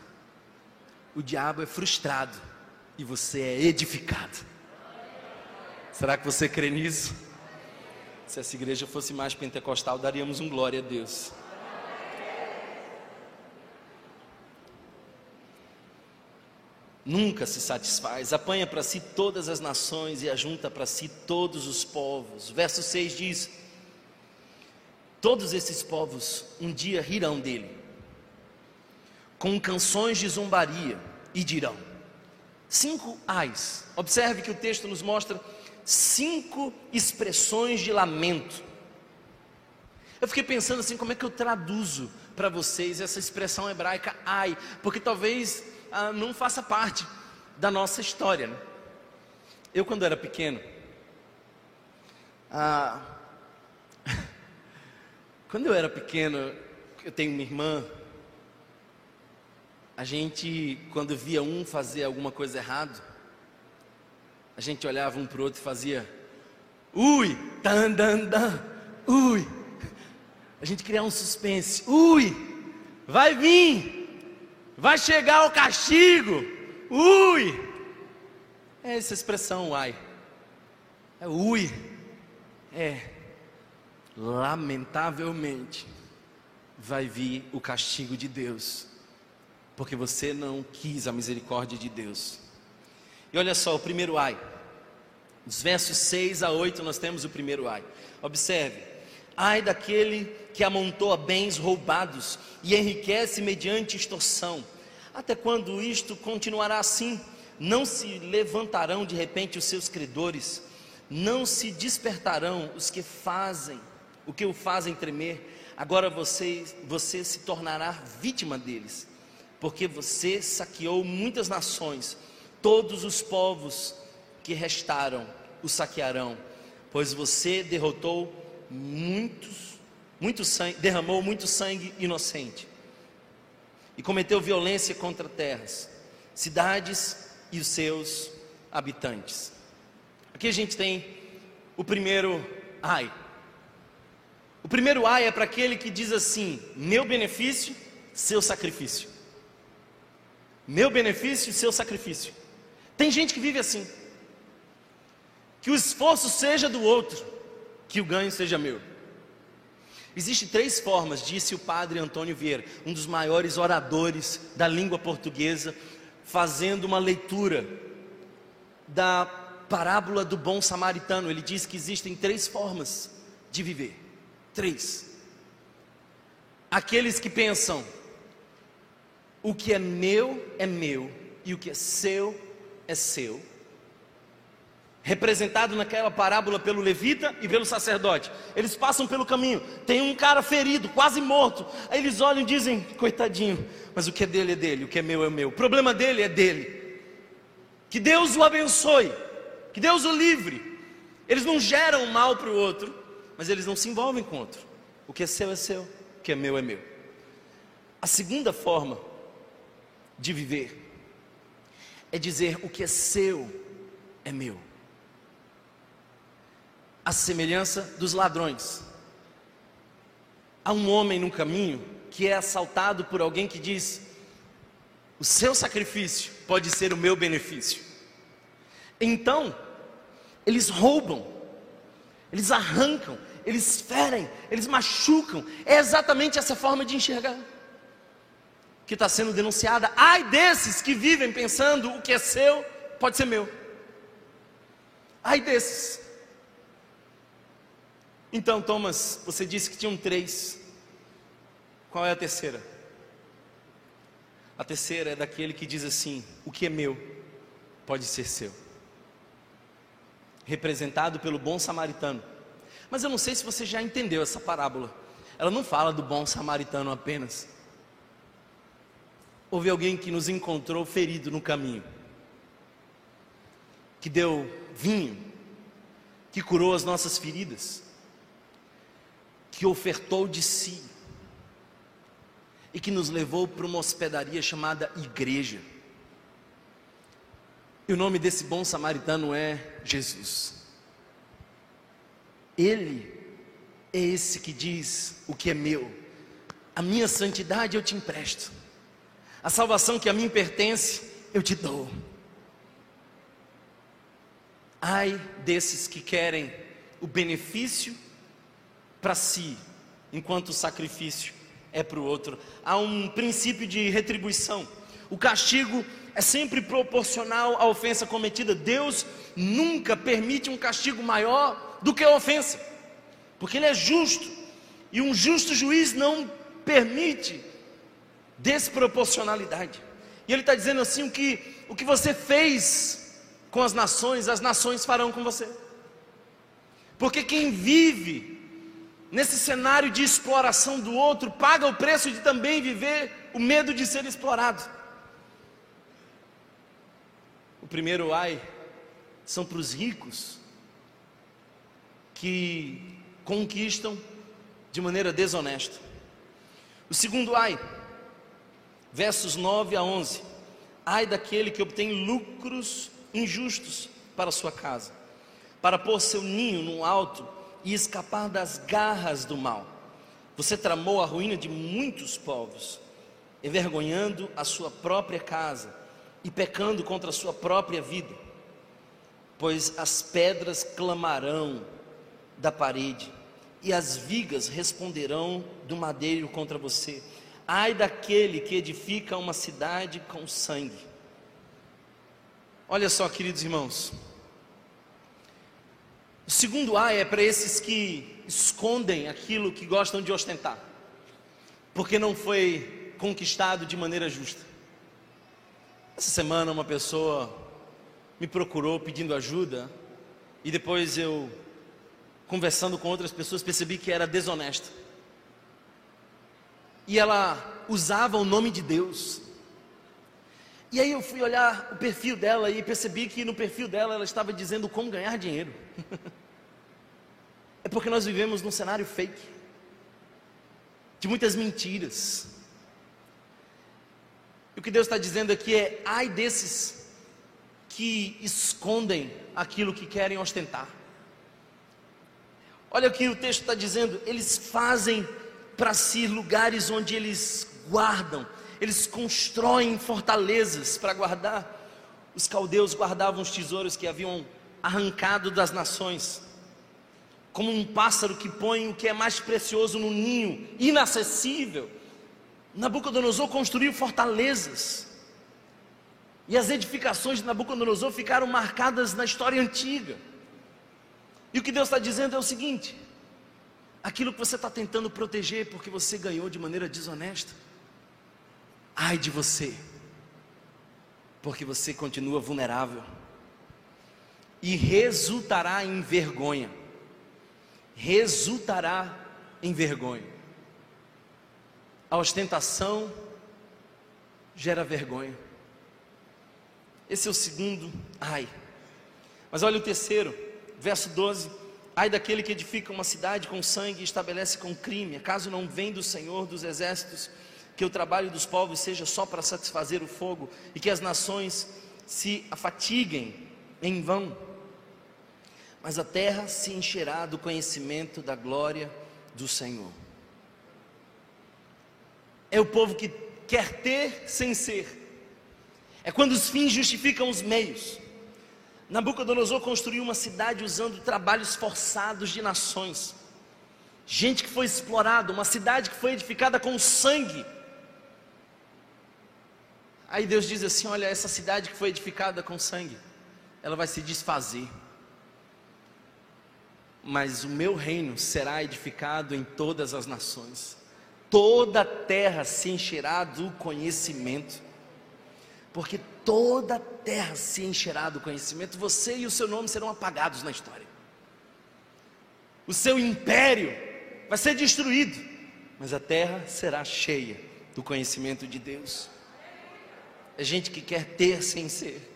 o diabo é frustrado e você é edificado. Será que você crê nisso? Se essa igreja fosse mais pentecostal, daríamos um glória a Deus. Nunca se satisfaz, apanha para si todas as nações e ajunta para si todos os povos. Verso 6 diz: Todos esses povos um dia rirão dele, com canções de zombaria, e dirão: Cinco ais. Observe que o texto nos mostra cinco expressões de lamento. Eu fiquei pensando assim, como é que eu traduzo para vocês essa expressão hebraica ai, porque talvez ah, não faça parte da nossa história. Né? Eu quando era pequeno, ah, *laughs* quando eu era pequeno, eu tenho uma irmã, a gente quando via um fazer alguma coisa errada, a gente olhava um para o outro e fazia, ui, dan, dan, dan, ui. A gente criava um suspense, ui, vai vir, vai chegar o castigo, ui. É essa expressão, uai. É ui. É, lamentavelmente, vai vir o castigo de Deus, porque você não quis a misericórdia de Deus. E olha só, o primeiro ai. Dos versos 6 a 8 nós temos o primeiro ai. Observe: ai daquele que amontoa bens roubados e enriquece mediante extorsão. Até quando isto continuará assim? Não se levantarão de repente os seus credores, não se despertarão os que fazem, o que o fazem tremer. Agora você, você se tornará vítima deles, porque você saqueou muitas nações todos os povos que restaram o saquearão, pois você derrotou muitos, muito sangue, derramou muito sangue inocente e cometeu violência contra terras, cidades e os seus habitantes. Aqui a gente tem o primeiro ai. O primeiro ai é para aquele que diz assim: meu benefício, seu sacrifício. Meu benefício, seu sacrifício. Tem gente que vive assim. Que o esforço seja do outro, que o ganho seja meu. Existem três formas, disse o padre Antônio Vieira, um dos maiores oradores da língua portuguesa, fazendo uma leitura da parábola do bom samaritano. Ele diz que existem três formas de viver. Três. Aqueles que pensam: o que é meu é meu, e o que é seu é seu, representado naquela parábola pelo levita e pelo sacerdote. Eles passam pelo caminho, tem um cara ferido, quase morto. Aí eles olham e dizem: coitadinho, mas o que é dele é dele, o que é meu é meu. O problema dele é dele. Que Deus o abençoe, que Deus o livre. Eles não geram mal para o outro, mas eles não se envolvem com o outro. O que é seu é seu, o que é meu é meu. A segunda forma de viver é dizer: o que é seu é meu. A semelhança dos ladrões. Há um homem no caminho que é assaltado por alguém que diz: o seu sacrifício pode ser o meu benefício. Então, eles roubam, eles arrancam, eles ferem, eles machucam. É exatamente essa forma de enxergar que está sendo denunciada. Ai desses que vivem pensando o que é seu pode ser meu. Ai desses. Então, Thomas, você disse que tinham três. Qual é a terceira? A terceira é daquele que diz assim: o que é meu pode ser seu. Representado pelo bom samaritano. Mas eu não sei se você já entendeu essa parábola. Ela não fala do bom samaritano apenas houve alguém que nos encontrou ferido no caminho, que deu vinho, que curou as nossas feridas. Que ofertou de si e que nos levou para uma hospedaria chamada igreja. E o nome desse bom samaritano é Jesus. Ele é esse que diz o que é meu. A minha santidade eu te empresto. A salvação que a mim pertence, eu te dou. Ai desses que querem o benefício para si, enquanto o sacrifício é para o outro. Há um princípio de retribuição. O castigo é sempre proporcional à ofensa cometida. Deus nunca permite um castigo maior do que a ofensa, porque Ele é justo, e um justo juiz não permite desproporcionalidade. E Ele está dizendo assim: o que, o que você fez com as nações, as nações farão com você. Porque quem vive nesse cenário de exploração do outro, paga o preço de também viver o medo de ser explorado. O primeiro ai são para os ricos que conquistam de maneira desonesta. O segundo ai, versos 9 a 11. Ai daquele que obtém lucros injustos para sua casa, para pôr seu ninho no alto e escapar das garras do mal. Você tramou a ruína de muitos povos, envergonhando a sua própria casa e pecando contra a sua própria vida, pois as pedras clamarão da parede e as vigas responderão do madeiro contra você. Ai daquele que edifica uma cidade com sangue. Olha só, queridos irmãos, o segundo A é para esses que escondem aquilo que gostam de ostentar, porque não foi conquistado de maneira justa. Essa semana uma pessoa me procurou pedindo ajuda e depois eu conversando com outras pessoas percebi que era desonesta. E ela usava o nome de Deus. E aí eu fui olhar o perfil dela e percebi que no perfil dela ela estava dizendo como ganhar dinheiro. *laughs* é porque nós vivemos num cenário fake, de muitas mentiras. E o que Deus está dizendo aqui é: ai desses que escondem aquilo que querem ostentar. Olha o que o texto está dizendo: eles fazem para si lugares onde eles guardam eles constroem fortalezas para guardar. Os caldeus guardavam os tesouros que haviam arrancado das nações, como um pássaro que põe o que é mais precioso no ninho, inacessível. Nabucodonosor construiu fortalezas, e as edificações de Nabucodonosor ficaram marcadas na história antiga. E o que Deus está dizendo é o seguinte: aquilo que você está tentando proteger porque você ganhou de maneira desonesta, Ai de você, porque você continua vulnerável e resultará em vergonha. Resultará em vergonha. A ostentação gera vergonha. Esse é o segundo ai. Mas olha o terceiro, verso 12. Ai daquele que edifica uma cidade com sangue e estabelece com crime, acaso não vem do Senhor dos exércitos que o trabalho dos povos seja só para satisfazer o fogo e que as nações se afatiguem em vão. Mas a terra se encherá do conhecimento da glória do Senhor. É o povo que quer ter sem ser. É quando os fins justificam os meios. Nabucodonosor construiu uma cidade usando trabalhos forçados de nações. Gente que foi explorada, uma cidade que foi edificada com sangue Aí Deus diz assim: Olha, essa cidade que foi edificada com sangue, ela vai se desfazer. Mas o meu reino será edificado em todas as nações, toda a terra se encherá do conhecimento, porque toda a terra se encherá do conhecimento, você e o seu nome serão apagados na história, o seu império vai ser destruído, mas a terra será cheia do conhecimento de Deus é gente que quer ter sem ser.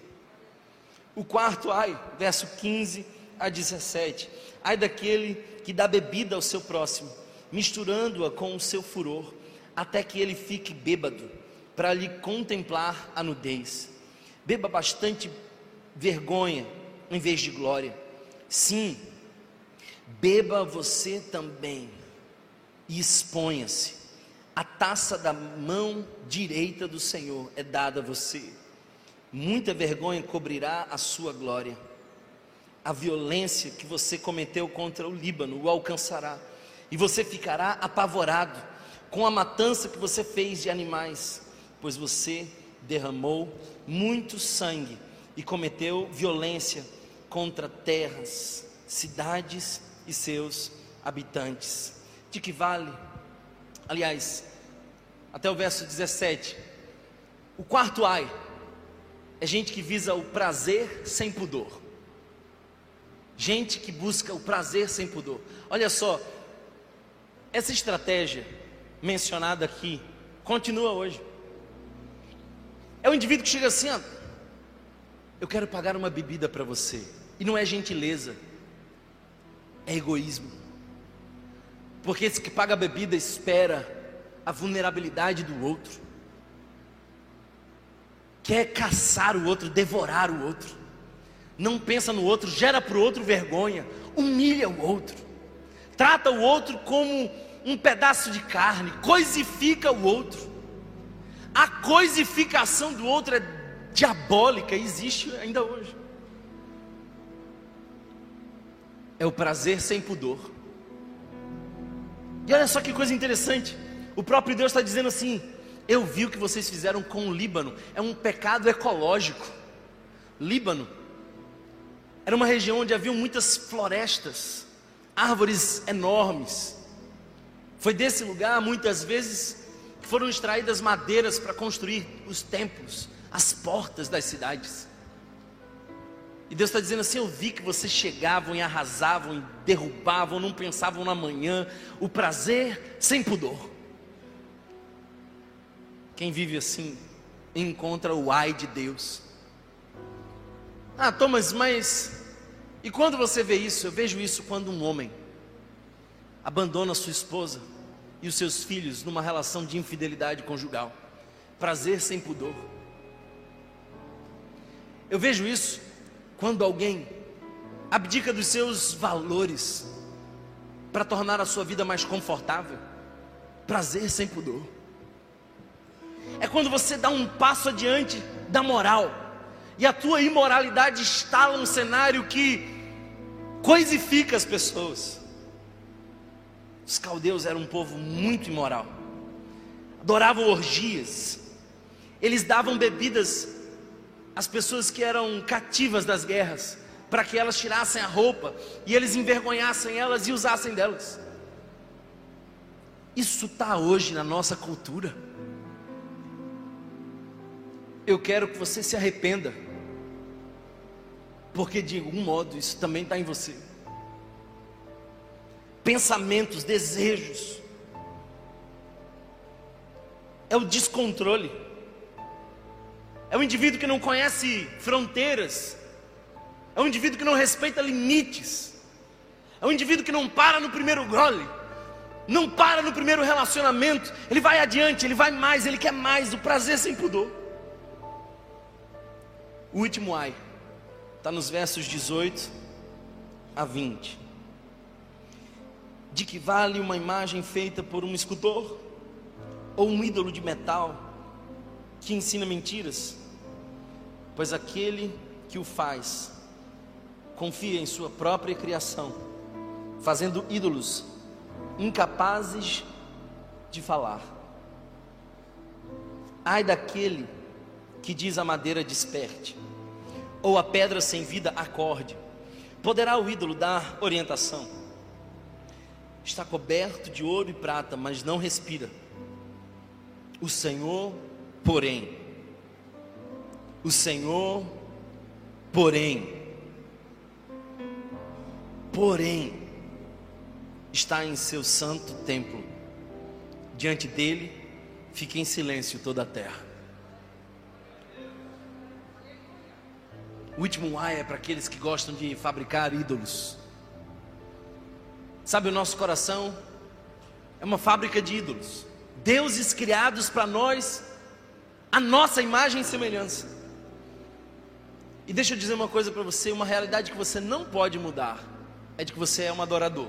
O quarto ai, verso 15 a 17. Ai daquele que dá bebida ao seu próximo misturando-a com o seu furor, até que ele fique bêbado, para lhe contemplar a nudez. Beba bastante vergonha em vez de glória. Sim, beba você também e exponha-se. A taça da mão direita do Senhor é dada a você. Muita vergonha cobrirá a sua glória. A violência que você cometeu contra o Líbano o alcançará, e você ficará apavorado com a matança que você fez de animais, pois você derramou muito sangue e cometeu violência contra terras, cidades e seus habitantes. De que vale? Aliás, até o verso 17. O quarto ai é gente que visa o prazer sem pudor. Gente que busca o prazer sem pudor. Olha só, essa estratégia mencionada aqui continua hoje. É o indivíduo que chega assim, ó, eu quero pagar uma bebida para você. E não é gentileza, é egoísmo. Porque esse que paga a bebida espera a vulnerabilidade do outro, quer caçar o outro, devorar o outro, não pensa no outro, gera para o outro vergonha, humilha o outro, trata o outro como um pedaço de carne, coisifica o outro. A coisificação do outro é diabólica, existe ainda hoje. É o prazer sem pudor. E olha só que coisa interessante. O próprio Deus está dizendo assim: Eu vi o que vocês fizeram com o Líbano. É um pecado ecológico. Líbano era uma região onde havia muitas florestas, árvores enormes. Foi desse lugar, muitas vezes, que foram extraídas madeiras para construir os templos, as portas das cidades. E Deus está dizendo assim: Eu vi que vocês chegavam e arrasavam, e derrubavam, não pensavam na manhã, o prazer sem pudor. Quem vive assim encontra o ai de Deus. Ah, Thomas, mas e quando você vê isso? Eu vejo isso quando um homem abandona sua esposa e os seus filhos numa relação de infidelidade conjugal, prazer sem pudor. Eu vejo isso quando alguém abdica dos seus valores para tornar a sua vida mais confortável, prazer sem pudor. É quando você dá um passo adiante da moral e a tua imoralidade instala um cenário que coisifica as pessoas. Os caldeus eram um povo muito imoral, adoravam orgias, eles davam bebidas às pessoas que eram cativas das guerras, para que elas tirassem a roupa e eles envergonhassem elas e usassem delas. Isso está hoje na nossa cultura. Eu quero que você se arrependa, porque de algum modo isso também está em você pensamentos, desejos. É o descontrole. É o indivíduo que não conhece fronteiras. É um indivíduo que não respeita limites. É um indivíduo que não para no primeiro gole. Não para no primeiro relacionamento. Ele vai adiante, ele vai mais, ele quer mais. O prazer sem pudor. O último ai. Está nos versos 18 a 20 de que vale uma imagem feita por um escultor ou um ídolo de metal que ensina mentiras? Pois aquele que o faz confia em sua própria criação, fazendo ídolos incapazes de falar. Ai daquele que diz a madeira desperte, ou a pedra sem vida acorde. Poderá o ídolo dar orientação? está coberto de ouro e prata, mas não respira. O Senhor, porém, o Senhor, porém, porém, está em seu santo templo. Diante dele, fica em silêncio toda a terra. O último ai é para aqueles que gostam de fabricar ídolos. Sabe, o nosso coração é uma fábrica de ídolos, deuses criados para nós, a nossa imagem e semelhança. E deixa eu dizer uma coisa para você: uma realidade que você não pode mudar é de que você é um adorador.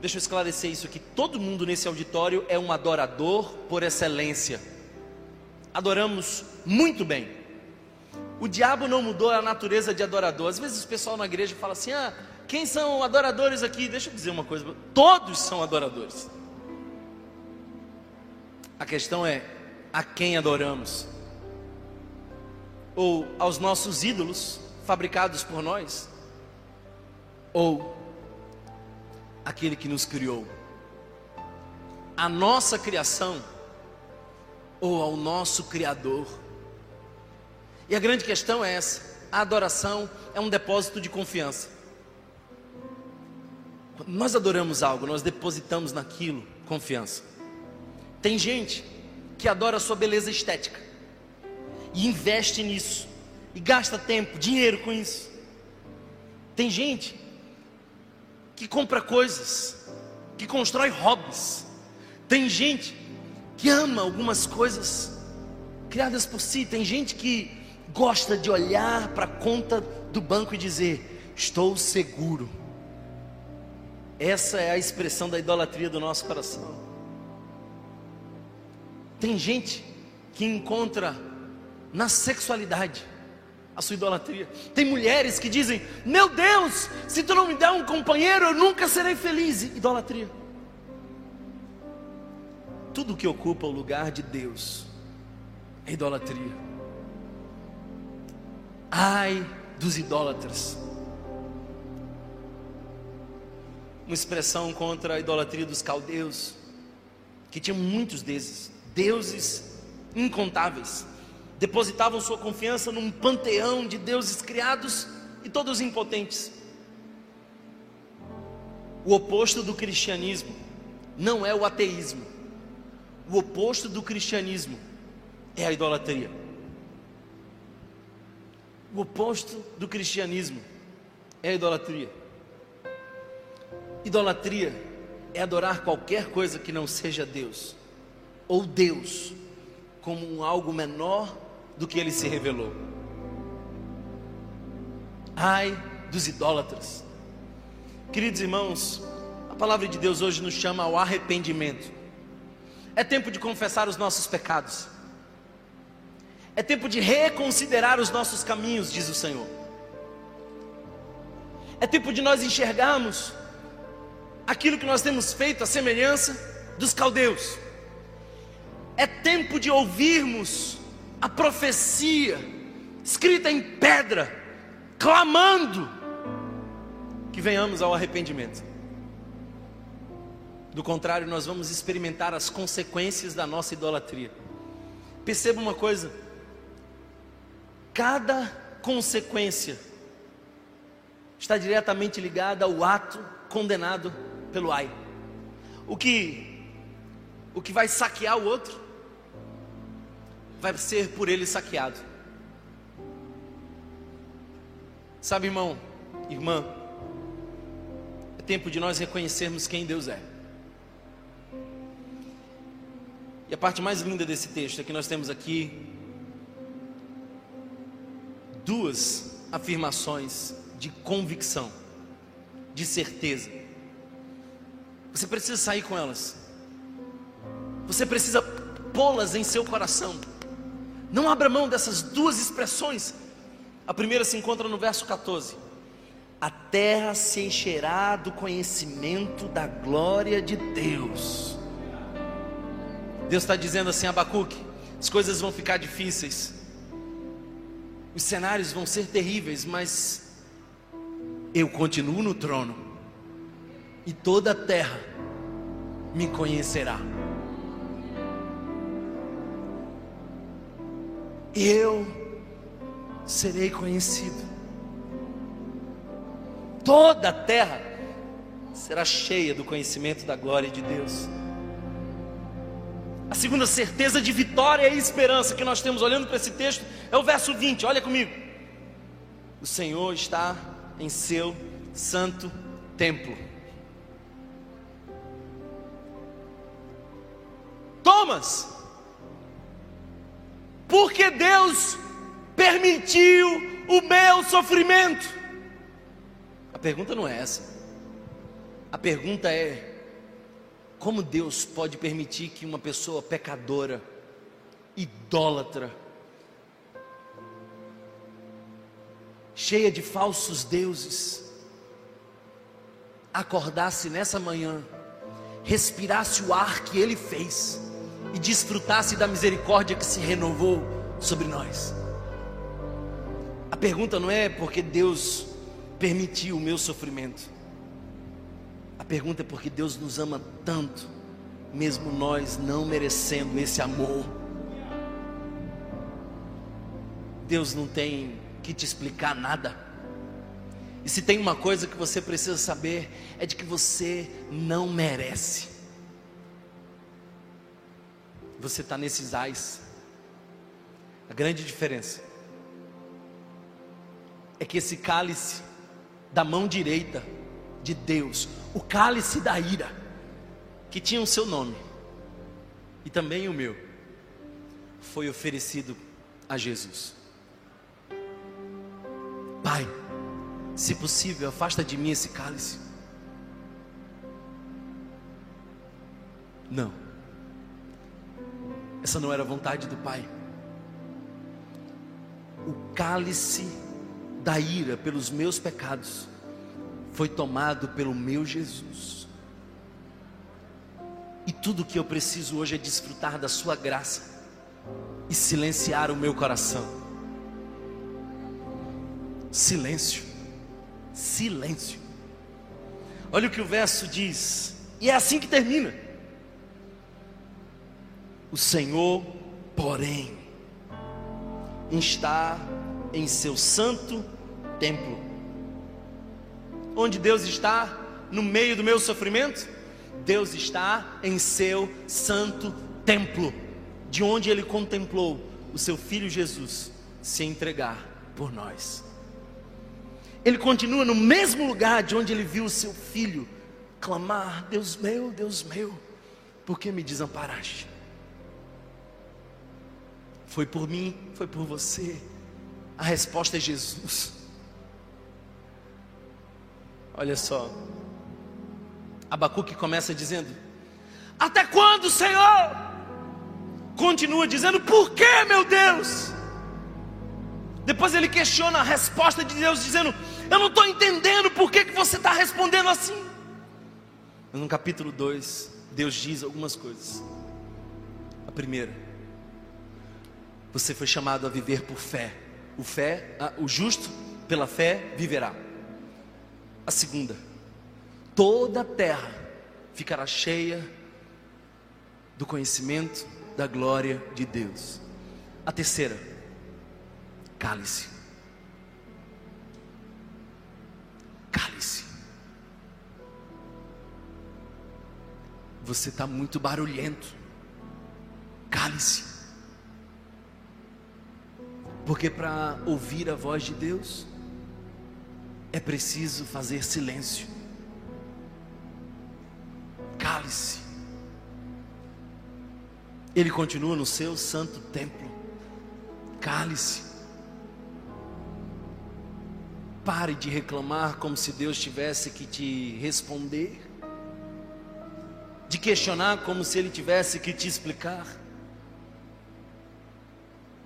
Deixa eu esclarecer isso aqui. Todo mundo nesse auditório é um adorador por excelência. Adoramos muito bem. O diabo não mudou a natureza de adorador. Às vezes o pessoal na igreja fala assim: ah, quem são adoradores aqui? Deixa eu dizer uma coisa: todos são adoradores. A questão é a quem adoramos? Ou aos nossos ídolos fabricados por nós? Ou aquele que nos criou? A nossa criação ou ao nosso Criador? E a grande questão é essa: a adoração é um depósito de confiança. Nós adoramos algo, nós depositamos naquilo confiança. Tem gente que adora a sua beleza estética e investe nisso e gasta tempo, dinheiro com isso. Tem gente que compra coisas, que constrói hobbies. Tem gente que ama algumas coisas criadas por si. Tem gente que gosta de olhar para a conta do banco e dizer: Estou seguro. Essa é a expressão da idolatria do nosso coração. Tem gente que encontra na sexualidade a sua idolatria. Tem mulheres que dizem: Meu Deus, se tu não me der um companheiro, eu nunca serei feliz. Idolatria. Tudo que ocupa o lugar de Deus é idolatria. Ai dos idólatras. Uma expressão contra a idolatria dos caldeus, que tinha muitos desses, deuses incontáveis depositavam sua confiança num panteão de deuses criados e todos impotentes. O oposto do cristianismo não é o ateísmo. O oposto do cristianismo é a idolatria. O oposto do cristianismo é a idolatria. Idolatria é adorar qualquer coisa que não seja Deus, ou Deus como um algo menor do que ele se revelou. Ai dos idólatras. Queridos irmãos, a palavra de Deus hoje nos chama ao arrependimento. É tempo de confessar os nossos pecados. É tempo de reconsiderar os nossos caminhos, diz o Senhor. É tempo de nós enxergarmos aquilo que nós temos feito, a semelhança dos caldeus. É tempo de ouvirmos a profecia escrita em pedra, clamando que venhamos ao arrependimento. Do contrário, nós vamos experimentar as consequências da nossa idolatria. Perceba uma coisa: cada consequência está diretamente ligada ao ato condenado pelo ai. O que o que vai saquear o outro vai ser por ele saqueado. Sabe, irmão, irmã, é tempo de nós reconhecermos quem Deus é. E a parte mais linda desse texto é que nós temos aqui duas afirmações de convicção, de certeza. Você precisa sair com elas. Você precisa pô-las em seu coração. Não abra mão dessas duas expressões. A primeira se encontra no verso 14: A terra se encherá do conhecimento da glória de Deus. Deus está dizendo assim, Abacuque: as coisas vão ficar difíceis, os cenários vão ser terríveis, mas eu continuo no trono, e toda a terra me conhecerá. eu serei conhecido. Toda a terra será cheia do conhecimento da glória de Deus. A segunda certeza de vitória e esperança que nós temos olhando para esse texto é o verso 20, olha comigo. O Senhor está em seu santo templo. Thomas, por que Deus permitiu o meu sofrimento? A pergunta não é essa. A pergunta é: como Deus pode permitir que uma pessoa pecadora, idólatra, cheia de falsos deuses, acordasse nessa manhã, respirasse o ar que Ele fez e desfrutasse da misericórdia que se renovou sobre nós. A pergunta não é porque Deus permitiu o meu sofrimento. A pergunta é porque Deus nos ama tanto, mesmo nós não merecendo esse amor. Deus não tem que te explicar nada. E se tem uma coisa que você precisa saber, é de que você não merece. Você está nesses ais. A grande diferença é que esse cálice da mão direita de Deus, o cálice da ira, que tinha o seu nome e também o meu, foi oferecido a Jesus. Pai, se possível, afasta de mim esse cálice. Não, essa não era a vontade do Pai. O cálice da ira pelos meus pecados foi tomado pelo meu Jesus. E tudo que eu preciso hoje é desfrutar da Sua graça e silenciar o meu coração. Silêncio, silêncio. Olha o que o verso diz, e é assim que termina. O Senhor, porém, está em seu santo templo. Onde Deus está? No meio do meu sofrimento? Deus está em seu santo templo, de onde ele contemplou o seu filho Jesus se entregar por nós. Ele continua no mesmo lugar de onde ele viu o seu filho clamar: Deus meu, Deus meu, por que me desamparaste? Foi por mim, foi por você. A resposta é Jesus. Olha só. Abacuque começa dizendo: Até quando, Senhor? Continua dizendo: Por que, meu Deus? Depois ele questiona a resposta de Deus, dizendo: Eu não estou entendendo por que, que você está respondendo assim. Mas no capítulo 2, Deus diz algumas coisas. A primeira, você foi chamado a viver por fé. O fé, o justo pela fé viverá. A segunda, toda a terra ficará cheia do conhecimento da glória de Deus. A terceira, cálice. Cálice. Você está muito barulhento. Cálice. Porque para ouvir a voz de Deus, é preciso fazer silêncio. Cale-se. Ele continua no seu santo templo. Cale-se. Pare de reclamar como se Deus tivesse que te responder, de questionar como se Ele tivesse que te explicar,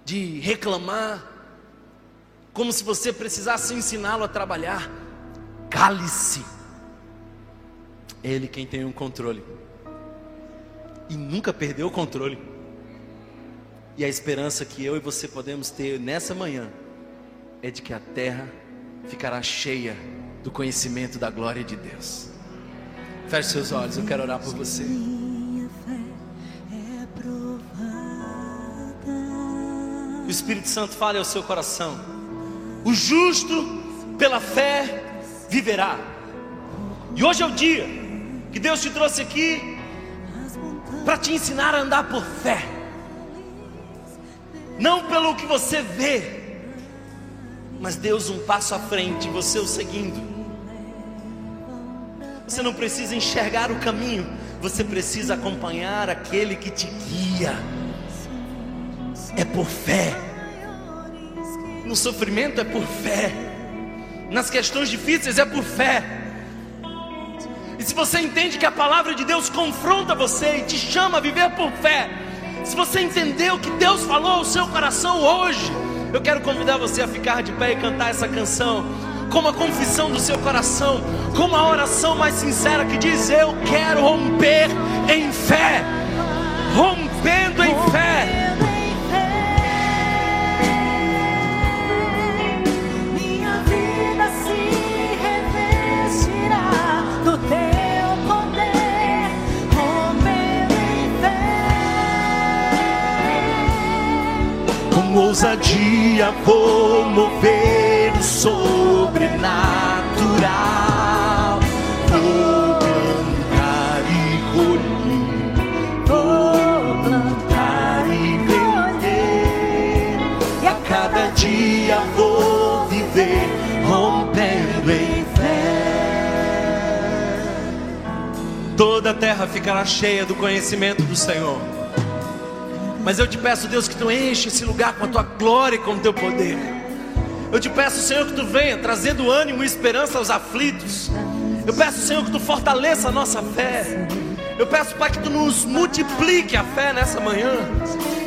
de reclamar como se você precisasse ensiná-lo a trabalhar. Cale-se. Ele quem tem o um controle. E nunca perdeu o controle. E a esperança que eu e você podemos ter nessa manhã é de que a terra ficará cheia do conhecimento da glória de Deus. Feche seus olhos, eu quero orar por você. O Espírito Santo fale ao seu coração. O justo pela fé viverá. E hoje é o dia que Deus te trouxe aqui para te ensinar a andar por fé, não pelo que você vê, mas Deus um passo à frente, você o seguindo. Você não precisa enxergar o caminho, você precisa acompanhar aquele que te guia. É por fé. No sofrimento é por fé. Nas questões difíceis é por fé. E se você entende que a palavra de Deus confronta você e te chama a viver por fé, se você entendeu que Deus falou ao seu coração hoje, eu quero convidar você a ficar de pé e cantar essa canção como a confissão do seu coração, como a oração mais sincera que diz: Eu quero romper em fé, rompendo em fé. Ousadia vou mover o sobrenatural. Vou plantar e colher, vou plantar e vender. E a cada dia vou viver rompendo em fé. Toda a terra ficará cheia do conhecimento do Senhor. Mas eu te peço, Deus, que tu enche esse lugar com a tua glória e com o teu poder. Eu te peço, Senhor, que tu venha trazendo ânimo e esperança aos aflitos. Eu peço, Senhor, que tu fortaleça a nossa fé. Eu peço, Pai, que tu nos multiplique a fé nessa manhã.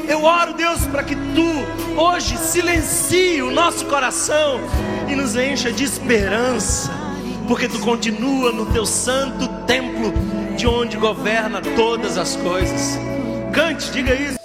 Eu oro, Deus, para que tu hoje silencie o nosso coração e nos encha de esperança, porque tu continua no teu santo templo, de onde governa todas as coisas. Cante, diga isso.